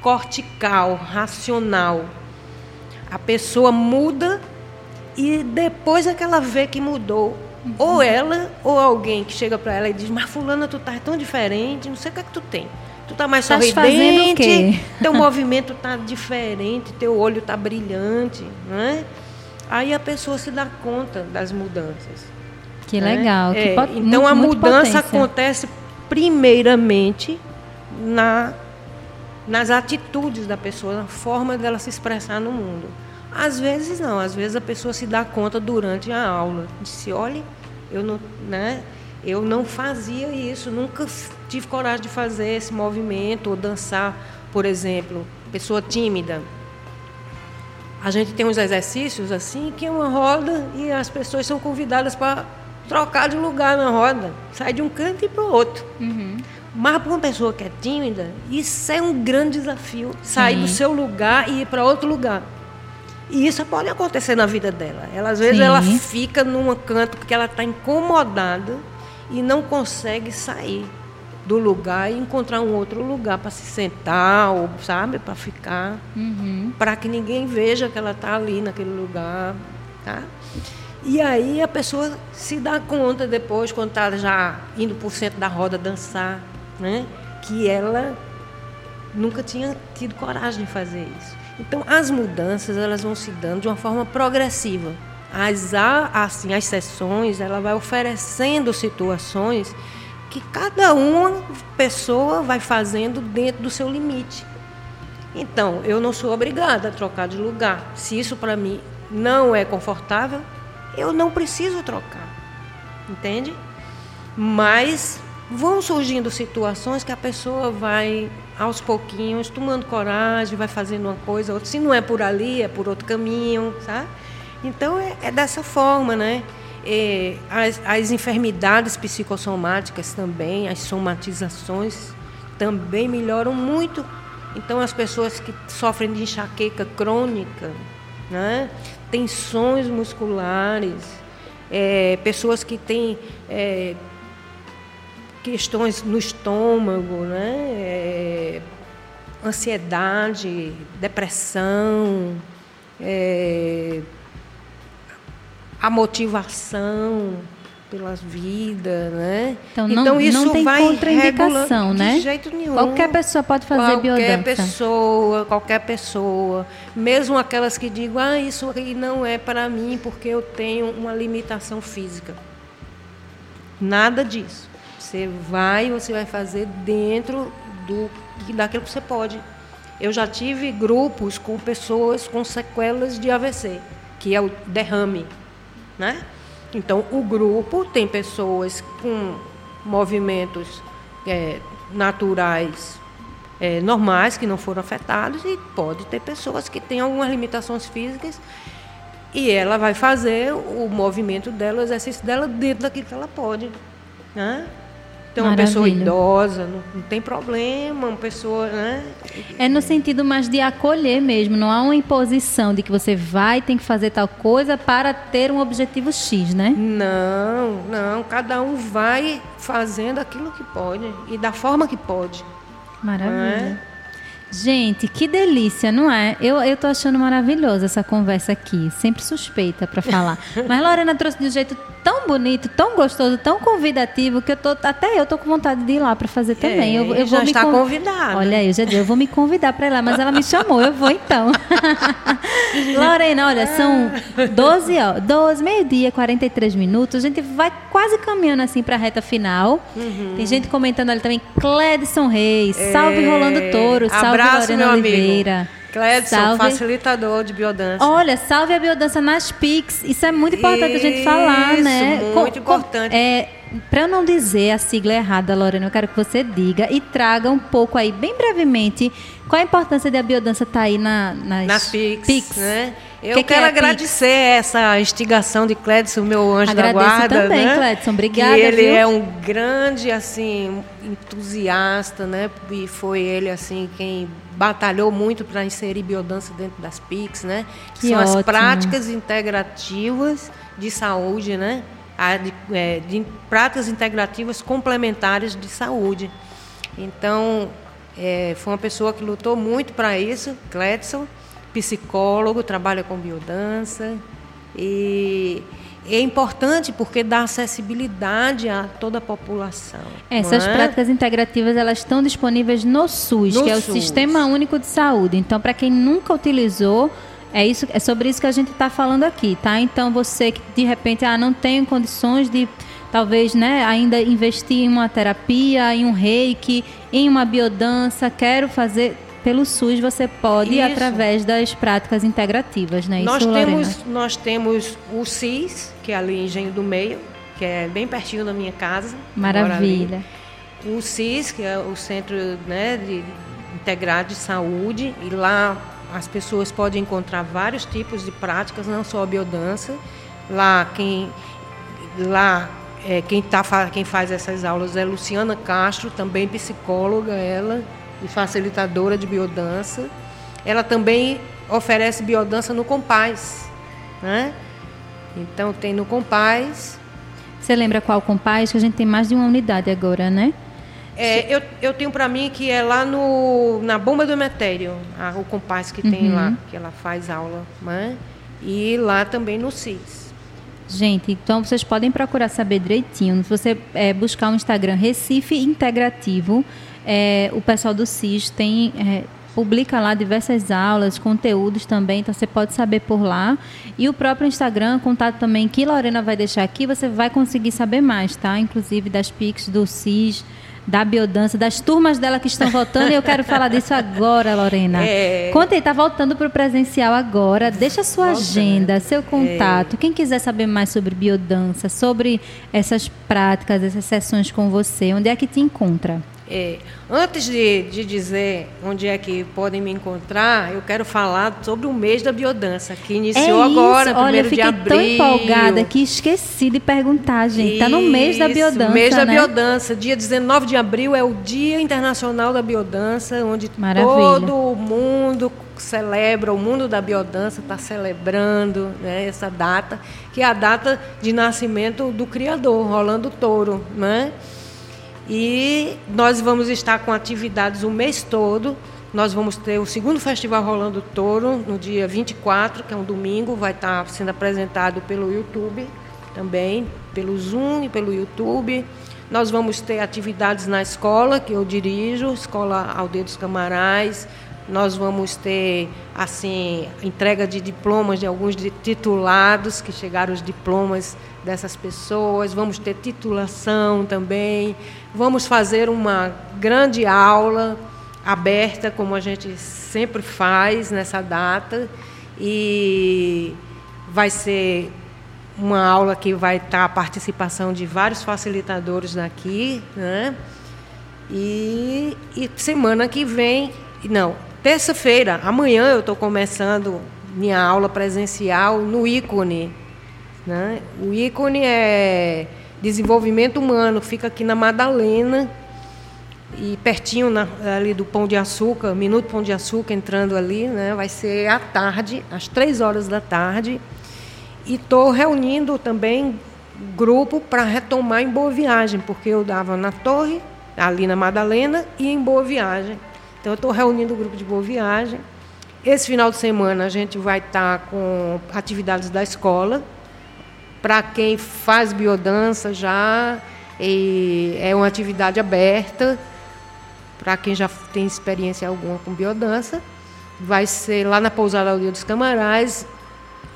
cortical, racional. A pessoa muda e depois é que ela vê que mudou. Uhum. Ou ela, ou alguém que chega para ela e diz, mas fulana, tu tá tão diferente, não sei o que é que tu tem. Tu tá mais Tás sorridente, teu <laughs> movimento tá diferente, teu olho tá brilhante, né? Aí a pessoa se dá conta das mudanças. Que né? legal. que É, pot- então a mudança potência. acontece primeiramente na, nas atitudes da pessoa, na forma dela se expressar no mundo. Às vezes não, às vezes a pessoa se dá conta durante a aula. Disse, olha, eu não, né, eu não fazia isso, nunca tive coragem de fazer esse movimento ou dançar, por exemplo, pessoa tímida. A gente tem uns exercícios assim que é uma roda e as pessoas são convidadas para trocar de lugar na roda, sair de um canto e para o outro. Mas para uma pessoa que é tímida, isso é um grande desafio, sair do seu lugar e ir para outro lugar. E isso pode acontecer na vida dela. Ela, às vezes Sim. ela fica num canto porque ela está incomodada e não consegue sair do lugar e encontrar um outro lugar para se sentar, ou, sabe, para ficar, para que ninguém veja que ela está ali naquele lugar, tá? E aí a pessoa se dá conta depois, quando está já indo por centro da roda dançar, né? que ela nunca tinha tido coragem de fazer isso. Então, as mudanças elas vão se dando de uma forma progressiva. As, assim, as sessões, ela vai oferecendo situações que cada uma pessoa vai fazendo dentro do seu limite. Então, eu não sou obrigada a trocar de lugar. Se isso para mim não é confortável, eu não preciso trocar. Entende? Mas vão surgindo situações que a pessoa vai aos pouquinhos tomando coragem, vai fazendo uma coisa, outra. Se não é por ali, é por outro caminho, sabe? Então é, é dessa forma, né? É, as, as enfermidades psicossomáticas também, as somatizações também melhoram muito. Então as pessoas que sofrem de enxaqueca crônica, né? Tensões musculares, é, pessoas que têm é, questões no estômago, né? É, ansiedade, depressão, é, a motivação pela vida, né? Então, não, não tem vai contraindicação, né? De jeito nenhum. Qualquer pessoa pode fazer qualquer biodança. pessoa, qualquer pessoa, mesmo aquelas que digam, ah, isso aí não é para mim porque eu tenho uma limitação física. Nada disso. Você vai, você vai fazer dentro do daquilo que você pode. Eu já tive grupos com pessoas com sequelas de AVC, que é o derrame, né? Então, o grupo tem pessoas com movimentos é, naturais é, normais, que não foram afetados, e pode ter pessoas que têm algumas limitações físicas e ela vai fazer o movimento dela, o exercício dela dentro daquilo que ela pode. Né? Então, uma pessoa idosa, não, não tem problema, uma pessoa. Né? É no sentido mais de acolher mesmo, não há uma imposição de que você vai, tem que fazer tal coisa para ter um objetivo X, né? Não, não, cada um vai fazendo aquilo que pode e da forma que pode. Maravilha. Gente, que delícia, não é? Eu, eu tô achando maravilhosa essa conversa aqui. Sempre suspeita para falar. <laughs> Mas Lorena trouxe de um jeito tão bonito, tão gostoso, tão convidativo, que eu tô, até eu tô com vontade de ir lá para fazer também. É, eu, eu já vou me está con- convidada. Olha aí, eu já disse, eu vou me convidar para ir lá, mas ela me chamou, eu vou então. <laughs> Lorena, olha, são 12 horas, 12, meio-dia, 43 minutos. A gente vai quase caminhando assim para a reta final. Uhum. Tem gente comentando ali também, Cledson Reis, salve Rolando Touro, salve É, Abraço, Lorena meu Oliveira. amigo. Cledson, Salve. facilitador de biodança. Olha, salve a biodança nas Pix. Isso é muito importante a gente falar, Isso, né? muito importante. é, para eu não dizer a sigla errada, Lorena, eu quero que você diga e traga um pouco aí, bem brevemente, qual a importância da biodança estar aí na, nas, Nas PICs, né? Eu Que que quero é agradecer essa instigação de Clédson, meu anjo Agradeço da guarda. também, né? Clédson. Obrigada, Que ele viu? é um grande, assim, entusiasta, né? E foi ele, assim, quem batalhou muito para inserir biodança dentro das PICs, né? Que São as ótimo. práticas integrativas de saúde, né? De, é, de práticas integrativas complementares de saúde. Então, é, foi uma pessoa que lutou muito para isso, Cledson, psicólogo, trabalha com biodança. E é importante porque dá acessibilidade a toda a população. Essas é? práticas integrativas elas estão disponíveis no SUS, No que é o SUS. Sistema Único de Saúde. Então, para quem nunca utilizou, é isso, é sobre isso que a gente está falando aqui, tá? Então, você que de repente ah, não tem condições de talvez, né, ainda investir em uma terapia, em um reiki, em uma biodança, quero fazer pelo SUS, você pode ir Isso. através das práticas integrativas, né? Nós isso, Lorena? temos, nós temos o CIS, que é ali em Engenho do Meio, que é bem pertinho da minha casa. Maravilha. O CIS, que é o Centro né, de Integrado de Saúde, e lá as pessoas podem encontrar vários tipos de práticas, não só a biodança. Lá quem lá é, quem, tá, quem faz essas aulas é Luciana Castro, também psicóloga ela e facilitadora de biodança. Ela também oferece biodança no Compaz, né? Então tem no Compaz, Você lembra qual compás? Que a gente tem mais de uma unidade agora, né? É, eu, eu tenho para mim que é lá no, na Bomba do Emetério, a- o compás que tem Uhum. lá, que ela faz aula. Né? E lá também no CIS. Gente, então vocês podem procurar saber direitinho. Se você é, buscar o Instagram Recife Integrativo, é, o pessoal do CIS tem. é, publica lá diversas aulas, conteúdos também, então você pode saber por lá. E o próprio Instagram, contato também que Lorena vai deixar aqui, você vai conseguir saber mais, tá? Inclusive das Pix, do CIS, da biodança, das turmas dela que estão voltando, e eu quero falar disso agora, Lorena. É. Conta aí, tá voltando para o presencial agora. Deixa a sua Voltando. agenda, seu contato. Quem quiser saber mais sobre biodança, sobre essas práticas, essas sessões com você, onde é que te encontra? É, antes de, de dizer onde é que podem me encontrar, eu quero falar sobre o mês da biodança, que iniciou é agora, isso. Olha, eu primeiro de fiquei abril. tão empolgada que esqueci de perguntar, gente. Tá no mês da biodança, mês da né? biodança. Dia 19 de abril é o Dia Internacional da Biodança, onde Maravilha. todo o mundo celebra, o mundo da biodança está celebrando né, essa data, que é a data de nascimento do Criador, Rolando Touro. Né? E nós vamos estar com atividades o mês todo. Nós vamos ter o segundo Festival Rolando Touro, no dia 24, que é um domingo, vai estar sendo apresentado pelo YouTube também, pelo Zoom e pelo YouTube. Nós vamos ter atividades na escola, que eu dirijo, Escola Aldeia dos Camarais. Nós vamos ter, assim, entrega de diplomas de alguns titulados, que chegaram os diplomas dessas pessoas. Vamos ter titulação também. Vamos fazer uma grande aula aberta, como a gente sempre faz nessa data. E vai ser uma aula que vai estar a participação de vários facilitadores daqui, né? E, e semana que vem, não, terça-feira, amanhã eu estou começando minha aula presencial no ícone. Né? O ícone é desenvolvimento humano, fica aqui na Madalena e pertinho na- ali do Pão de Açúcar, Minuto Pão de Açúcar, entrando ali, né? vai ser à tarde, às três horas da tarde. E estou reunindo também grupo para retomar em Boa Viagem, porque eu dava na Torre, ali na Madalena, e em Boa Viagem. Então, eu estou reunindo o grupo de Boa Viagem. Esse final de semana a gente vai estar com atividades da escola. Para quem faz biodança já, é uma atividade aberta. Para quem já tem experiência alguma com biodança, vai ser lá na Pousada Aldeia dos Camarais,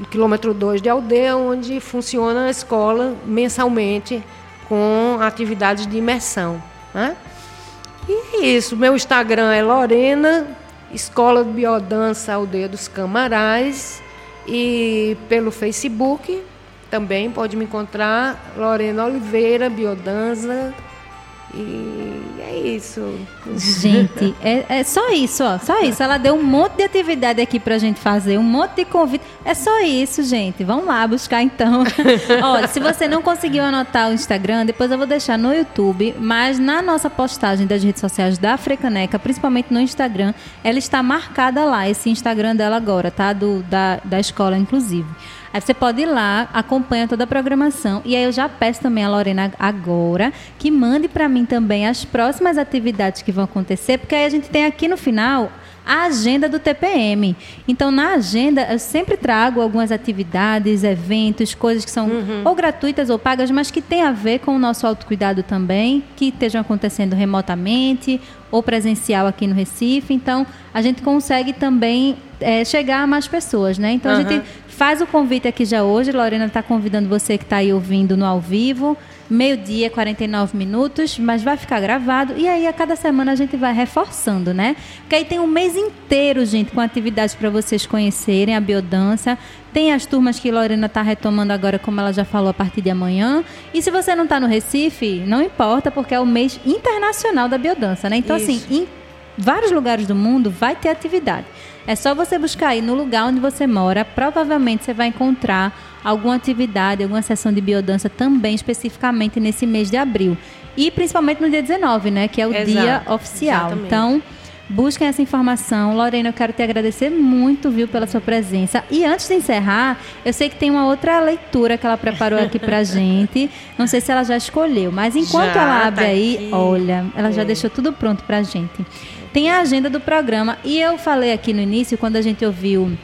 no quilômetro 2 de aldeia, onde funciona a escola mensalmente com atividades de imersão. Né? E é isso. Meu Instagram é Lorena, Escola de Biodança Aldeia dos Camarais. E pelo Facebook também pode me encontrar Lorena Oliveira, Biodança. E é isso. Gente, é, é só isso, ó. Só isso. Ela deu um monte de atividade aqui pra gente fazer, um monte de convite. É só isso, gente. Vamos lá buscar então. <laughs> Olha, se você não conseguiu anotar o Instagram, depois eu vou deixar no YouTube, mas na nossa postagem das redes sociais da Frecaneca, principalmente no Instagram, ela está marcada lá, esse Instagram dela agora, tá? Do, da, da escola, inclusive. Aí você pode ir lá, acompanha toda a programação. E aí eu já peço também a Lorena agora que mande para mim também as próximas atividades que vão acontecer, porque aí a gente tem aqui no final a agenda do TPM. Então, na agenda, eu sempre trago algumas atividades, eventos, coisas que são uhum. ou gratuitas ou pagas, mas que tem a ver com o nosso autocuidado também, que estejam acontecendo remotamente ou presencial aqui no Recife. Então, a gente consegue também é, chegar a mais pessoas, né? Então, uhum. a gente Faz o convite aqui já hoje. Lorena está convidando você que está aí ouvindo no ao vivo. Meio-dia, 49 minutos, mas vai ficar gravado. E aí, a cada semana, a gente vai reforçando, né? Porque aí tem um mês inteiro, gente, com atividades para vocês conhecerem a biodança. Tem as turmas que Lorena está retomando agora, como ela já falou, a partir de amanhã. E se você não está no Recife, não importa, porque é o mês internacional da biodança, né? Então, assim, Isso. assim, em vários lugares do mundo vai ter atividade. É só você buscar aí no lugar onde você mora, provavelmente você vai encontrar alguma atividade, alguma sessão de biodança também especificamente nesse mês de abril. E principalmente no dia 19, né, que é o Exato, dia oficial. Exatamente. Então, busquem essa informação. Lorena, eu quero te agradecer muito, viu, pela sua presença. E antes de encerrar, eu sei que tem uma outra leitura que ela preparou aqui pra <laughs> gente. Não sei se ela já escolheu, mas enquanto já, ela abre tá aí, aqui. olha, ela é. já deixou tudo pronto pra gente tem a agenda do programa. E eu falei aqui no início, quando a gente ouviu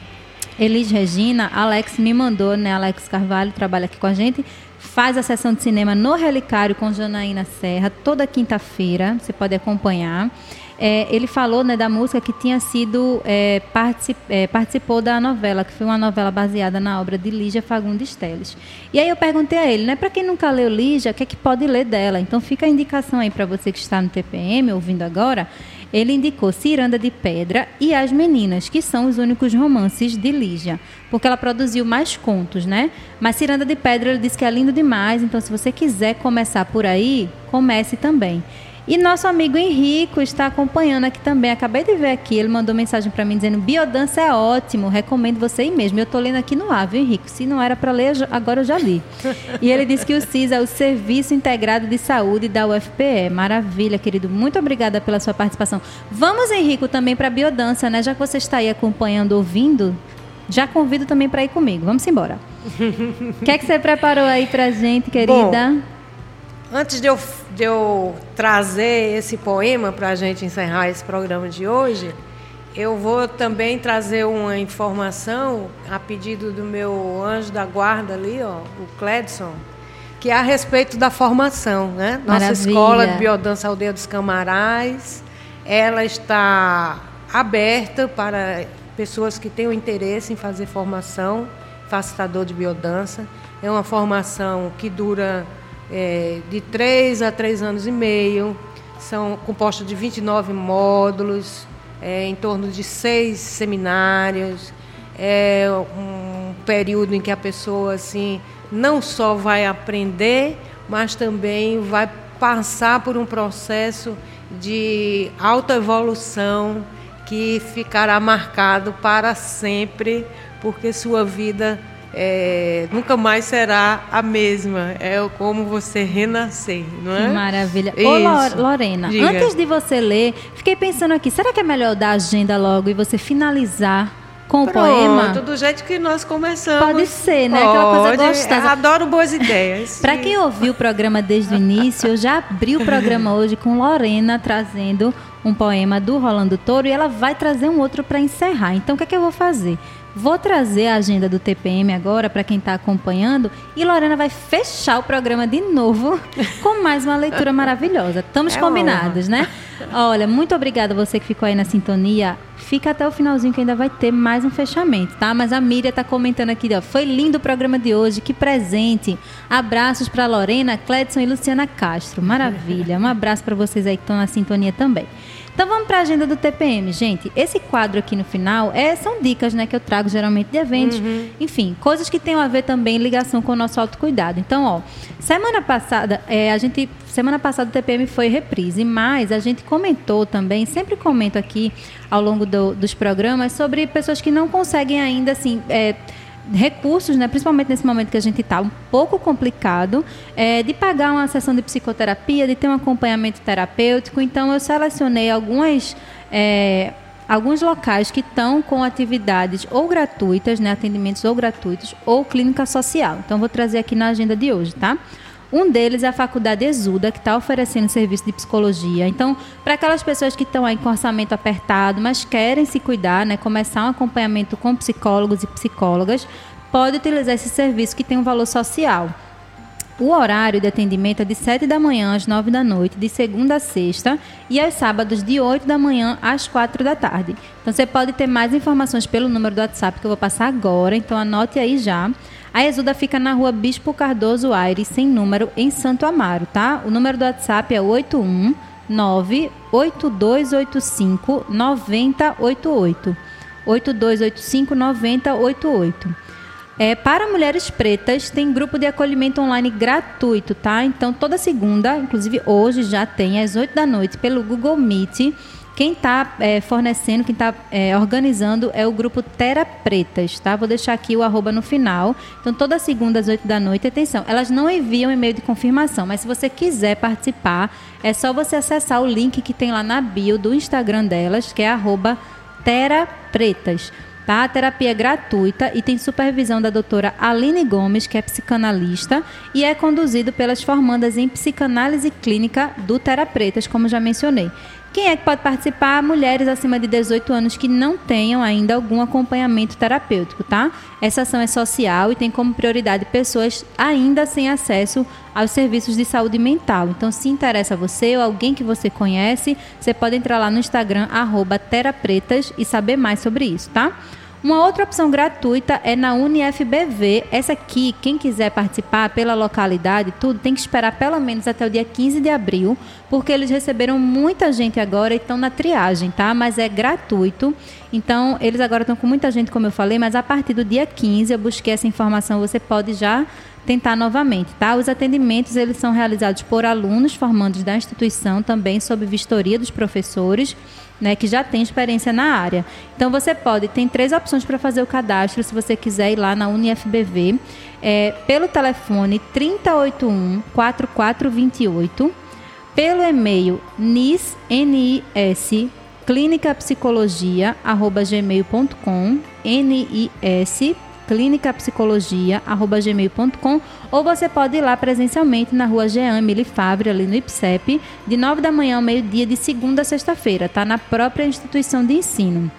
Elis Regina, Alex me mandou, né? Alex Carvalho trabalha aqui com a gente. Faz a sessão de cinema no Relicário com Janaína Serra, toda quinta-feira. Você pode acompanhar. É, ele falou né, da música que tinha sido é, particip, é, participou da novela, que foi uma novela baseada na obra de Lígia Fagundes Teles. E aí eu perguntei a ele, né, para quem nunca leu Lígia, o que é que pode ler dela? Então fica a indicação aí para você que está no TPM ouvindo agora ele indicou Ciranda de Pedra e As Meninas, que são os únicos romances de Lígia, porque ela produziu mais contos, né? Mas Ciranda de Pedra ele disse que é lindo demais, então se você quiser começar por aí, comece também. E nosso amigo Henrico está acompanhando aqui também. Acabei de ver aqui, ele mandou mensagem para mim dizendo: Biodança é ótimo, recomendo você ir mesmo. Eu estou lendo aqui no ar, viu, Henrico? Se não era para ler, agora eu já li. E ele disse que o CIS é o Serviço Integrado de Saúde da UFPE. Maravilha, querido. Muito obrigada pela sua participação. Vamos, Henrico, também para a biodança, né? Já que você está aí acompanhando, ouvindo, já convido também para ir comigo. Vamos embora. <laughs> O que é que você preparou aí para gente, querida? Bom, Antes de eu, de eu trazer esse poema para a gente encerrar esse programa de hoje, eu vou também trazer uma informação a pedido do meu anjo da guarda ali, ó, o Cledson, que é a respeito da formação, né? Nossa Maravilha. escola de biodança Aldeia dos Camarais, ela está aberta para pessoas que tenham interesse em fazer formação, facilitador de biodança. É uma formação que dura é, de três a três anos e meio, são compostos de 29 módulos, é, em torno de seis seminários. É um período em que a pessoa assim não só vai aprender, mas também vai passar por um processo de autoevolução que ficará marcado para sempre, porque sua vida é, nunca mais será a mesma. É como você renascer, não é? Maravilha. Isso. Ô, Lorena, Diga. antes de você ler, fiquei pensando aqui, será que é melhor dar a agenda logo e você finalizar com Pronto, o poema? do jeito que nós começamos. Pode ser, né? Pode. Aquela coisa gostosa. Adoro boas ideias. <laughs> Para quem ouviu o programa desde o início, eu já abri o programa hoje com Lorena trazendo um poema do Rolando Toro e ela vai trazer um outro para encerrar. Então, o que é que eu vou fazer? Vou trazer a agenda do TPM agora para quem está acompanhando e Lorena vai fechar o programa de novo <laughs> com mais uma leitura maravilhosa. Estamos é combinados, honra. né? Olha, muito obrigada você que ficou aí na sintonia. fica até o finalzinho que ainda vai ter mais um fechamento, tá? Mas a Miriam tá comentando aqui, ó, foi lindo o programa de hoje, que presente. Abraços para Lorena, Cledson e Luciana Castro. Maravilha. Um abraço para vocês aí que estão na sintonia também. Então vamos para a agenda do TPM, gente. Esse quadro aqui no final é, são dicas né, que eu trago geralmente de eventos. Uhum. Enfim, coisas que tenham a ver também em ligação com o nosso autocuidado. Então, ó, semana passada, é, a gente. Semana passada o TPM foi reprise, mas a gente comentou também, sempre comento aqui ao longo do- dos programas, sobre pessoas que não conseguem ainda, assim. é, recursos, né, principalmente nesse momento que a gente está um pouco complicado, é, de pagar uma sessão de psicoterapia, de ter um acompanhamento terapêutico. Então, eu selecionei algumas. é, Alguns locais que estão com atividades ou gratuitas, né, atendimentos ou gratuitos, ou clínica social. Então, vou trazer aqui na agenda de hoje, tá? Um deles é a Faculdade Exuda, que está oferecendo serviço de psicologia. Então, para aquelas pessoas que estão aí com orçamento apertado, mas querem se cuidar, né, começar um acompanhamento com psicólogos e psicólogas, pode utilizar esse serviço que tem um valor social. O horário de atendimento é de 7 da manhã às 9 da noite, de segunda a sexta, e aos sábados de 8 da manhã às 4 da tarde. Então você pode ter mais informações pelo número do WhatsApp que eu vou passar agora, então anote aí já. A Exuda fica na rua Bispo Cardoso Aires, sem número, em Santo Amaro, tá? O número do WhatsApp é 81 98285 9088. 8285 9088. É, para mulheres pretas, tem grupo de acolhimento online gratuito, tá? Então, toda segunda, inclusive hoje já tem, às 8 da noite, pelo Google Meet. Quem está fornecendo, quem está organizando é o grupo Tera Pretas, tá? Vou deixar aqui o arroba no final. Então, toda segunda às 8 da noite, atenção, elas não enviam e-mail de confirmação, mas se você quiser participar, é só você acessar o link que tem lá na bio do Instagram delas, que é arroba Tera Pretas. Tá? A terapia é gratuita e tem supervisão da doutora Aline Gomes, que é psicanalista, e é conduzido pelas formandas em psicanálise clínica do Terapretas, como já mencionei. Quem é que pode participar? Mulheres acima de 18 anos que não tenham ainda algum acompanhamento terapêutico, tá? Essa ação é social e tem como prioridade pessoas ainda sem acesso aos serviços de saúde mental. Então, se interessa você ou alguém que você conhece, você pode entrar lá no Instagram, arroba terapretas, e saber mais sobre isso, tá? Uma outra opção gratuita é na UniFBV. Essa aqui, quem quiser participar pela localidade, tudo, tem que esperar pelo menos até o dia 15 de abril, porque eles receberam muita gente agora e estão na triagem, tá? Mas é gratuito. Então, eles agora estão com muita gente, como eu falei, mas a partir do dia 15, eu busquei essa informação, você pode já tentar novamente, tá? Os atendimentos eles são realizados por alunos formandos da instituição, também sob vistoria dos professores, né, que já têm experiência na área. Então você pode, tem três opções para fazer o cadastro, se você quiser ir lá na UniFBV, é, pelo telefone 3081 4428, pelo e-mail nis, N-I-S, N-I-S, clinicapsicologia.gmail.com ou você pode ir lá presencialmente na rua Jean Emily Favre, ali no IPSEP, de 9 da manhã ao meio-dia, de segunda a sexta-feira, tá? Na própria instituição de ensino.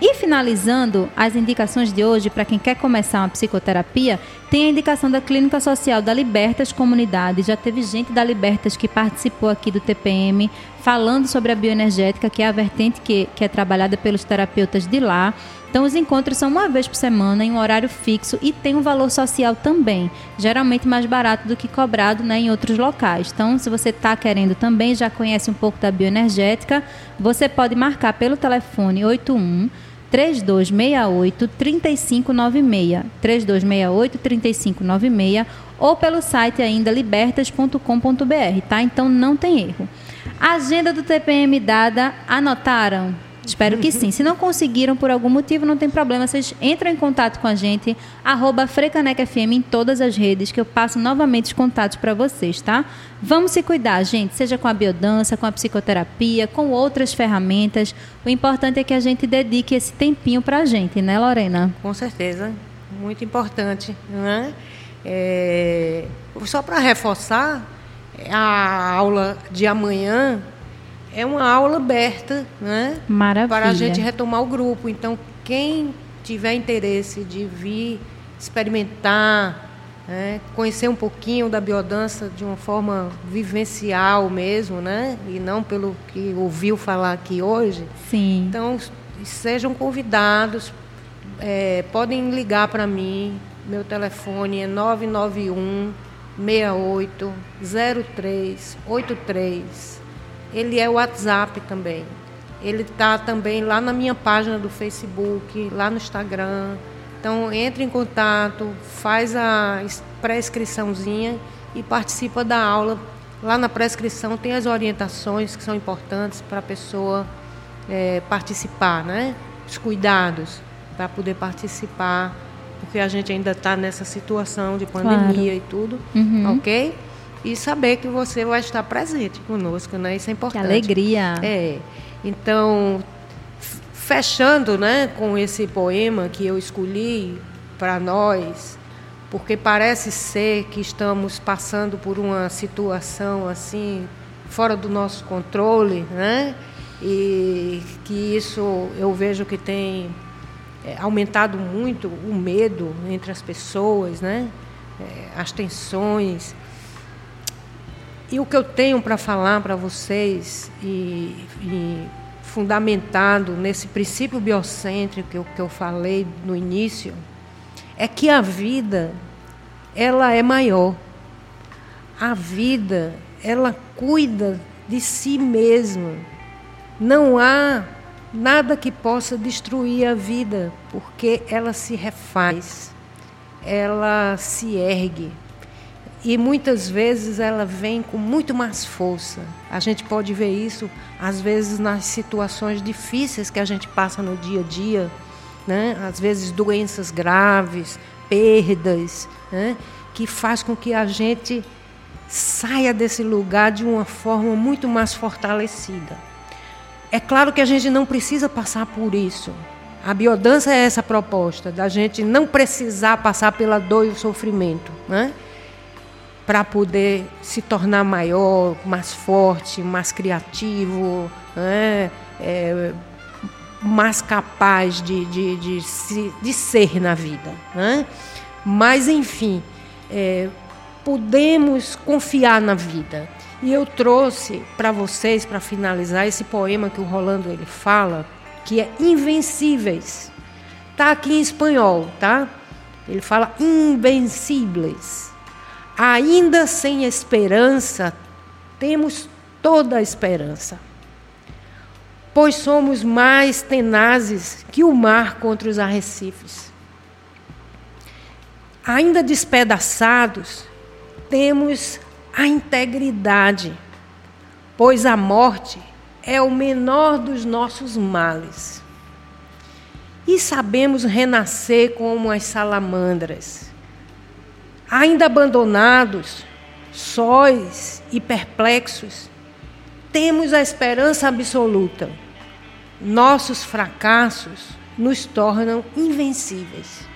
E finalizando as indicações de hoje para quem quer começar uma psicoterapia, tem a indicação da Clínica Social da Libertas Comunidade. Já teve gente da Libertas que participou aqui do TPM falando sobre a bioenergética, que é a vertente que, que é trabalhada pelos terapeutas de lá. Então, os encontros são uma vez por semana, em um horário fixo e tem um valor social também, geralmente mais barato do que cobrado né, em outros locais. Então, se você está querendo também, já conhece um pouco da bioenergética, você pode marcar pelo telefone 81 3268 3596, 3268 3596 ou pelo site ainda libertas.com.br, tá? Então não tem erro. Agenda do TPM dada, anotaram? Espero que sim. Se não conseguiram por algum motivo, não tem problema. Vocês entram em contato com a gente, arroba Frecanec FM em todas as redes, que eu passo novamente os contatos para vocês, tá? Vamos se cuidar, gente, seja com a biodança, com a psicoterapia, com outras ferramentas. O importante é que a gente dedique esse tempinho para a gente, né, Lorena? Com certeza, muito importante. Né? É, só para reforçar, a aula de amanhã é uma aula aberta, né? Maravilha. Para a gente retomar o grupo. Então, quem tiver interesse de vir experimentar né? conhecer um pouquinho da biodança de uma forma vivencial mesmo, né? E não pelo que ouviu falar aqui hoje. Sim. Então, sejam convidados, é, podem ligar para mim. Meu telefone é 991 68 0383. Ele é o WhatsApp também. Ele está também lá na minha página do Facebook, lá no Instagram. Então entre em contato, faz a pré-inscriçãozinha e participa da aula. Lá na pré-inscrição tem as orientações que são importantes para a pessoa é, participar, né? Os cuidados para poder participar, porque a gente ainda está nessa situação de pandemia Claro. e tudo, Uhum. ok? E saber que você vai estar presente conosco, né? Isso é Que importante. alegria. É. Então, fechando, né, com esse poema que eu escolhi para nós, porque parece ser que estamos passando por uma situação assim fora do nosso controle, né? E que isso eu vejo que tem é, aumentado muito o medo entre as pessoas, né? É, as tensões. E o que eu tenho para falar para vocês, e, e fundamentado nesse princípio biocêntrico que eu, que eu falei no início, é que a vida ela é maior. A vida ela cuida de si mesma. Não há nada que possa destruir a vida, porque ela se refaz, ela se ergue. E muitas vezes ela vem com muito mais força. A gente pode ver isso, às vezes, nas situações difíceis que a gente passa no dia a dia, né? às vezes doenças graves, perdas, né? que faz com que a gente saia desse lugar de uma forma muito mais fortalecida. É claro que a gente não precisa passar por isso. A biodança é essa proposta, da gente não precisar passar pela dor e o sofrimento, né? Para poder se tornar maior, mais forte, mais criativo, né? É, mais capaz de, de, de, se- de ser na vida. Né? Mas, enfim, é, podemos confiar na vida. E eu trouxe para vocês, para finalizar, esse poema que o Rolando ele fala, que é Invencíveis. Está aqui em espanhol, tá? Ele fala invencíveis. Ainda sem esperança, temos toda a esperança. Pois somos mais tenazes que o mar contra os arrecifes. Ainda despedaçados, temos a integridade, pois a morte é o menor dos nossos males. E sabemos renascer como as salamandras. Ainda abandonados, sóis e perplexos, temos a esperança absoluta. Nossos fracassos nos tornam invencíveis.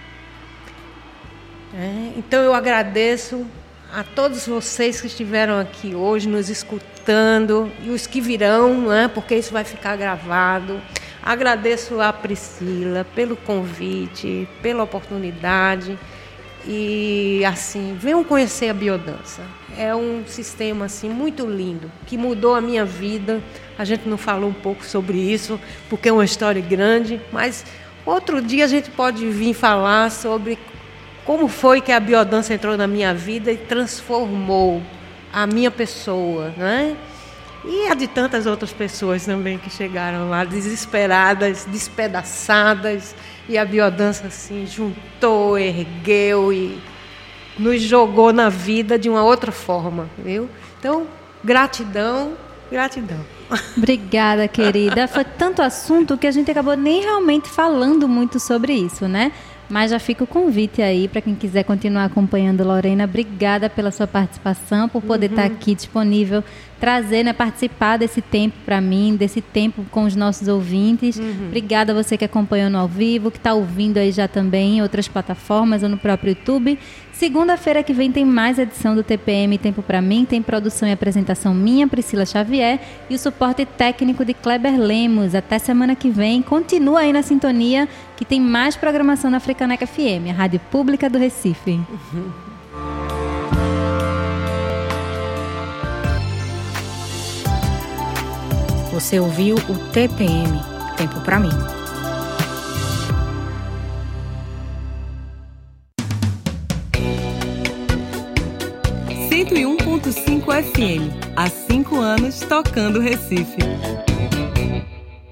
É, então eu agradeço a todos vocês que estiveram aqui hoje nos escutando e os que virão, né, porque isso vai ficar gravado. Agradeço a Priscila pelo convite, pela oportunidade e assim venham conhecer a biodança. É um sistema assim muito lindo que mudou a minha vida. A gente não falou um pouco sobre isso porque é uma história grande, mas outro dia a gente pode vir falar sobre como foi que a biodança entrou na minha vida e transformou a minha pessoa, né? E a de tantas outras pessoas também que chegaram lá desesperadas, despedaçadas, e a biodança assim juntou, ergueu e nos jogou na vida de uma outra forma, viu? Então, gratidão, gratidão. <laughs> Obrigada, querida. Foi tanto assunto que a gente acabou nem realmente falando muito sobre isso, né? Mas já fica o convite aí para quem quiser continuar acompanhando Lorena. Obrigada pela sua participação, por poder estar aqui disponível, trazer, né, participar desse tempo para mim, desse tempo com os nossos ouvintes. Obrigada a você que acompanhou no ao vivo, que está ouvindo aí já também em outras plataformas ou no próprio YouTube. Segunda-feira que vem tem mais edição do TPM Tempo para mim, tem produção e apresentação minha, Priscila Xavier, e o suporte técnico de Kleber Lemos. Até semana que vem. Continua aí na sintonia que tem mais programação na Africaneca FM, a rádio pública do Recife. <laughs> Você ouviu o TPM Tempo para mim. FM. Há cinco anos tocando Recife.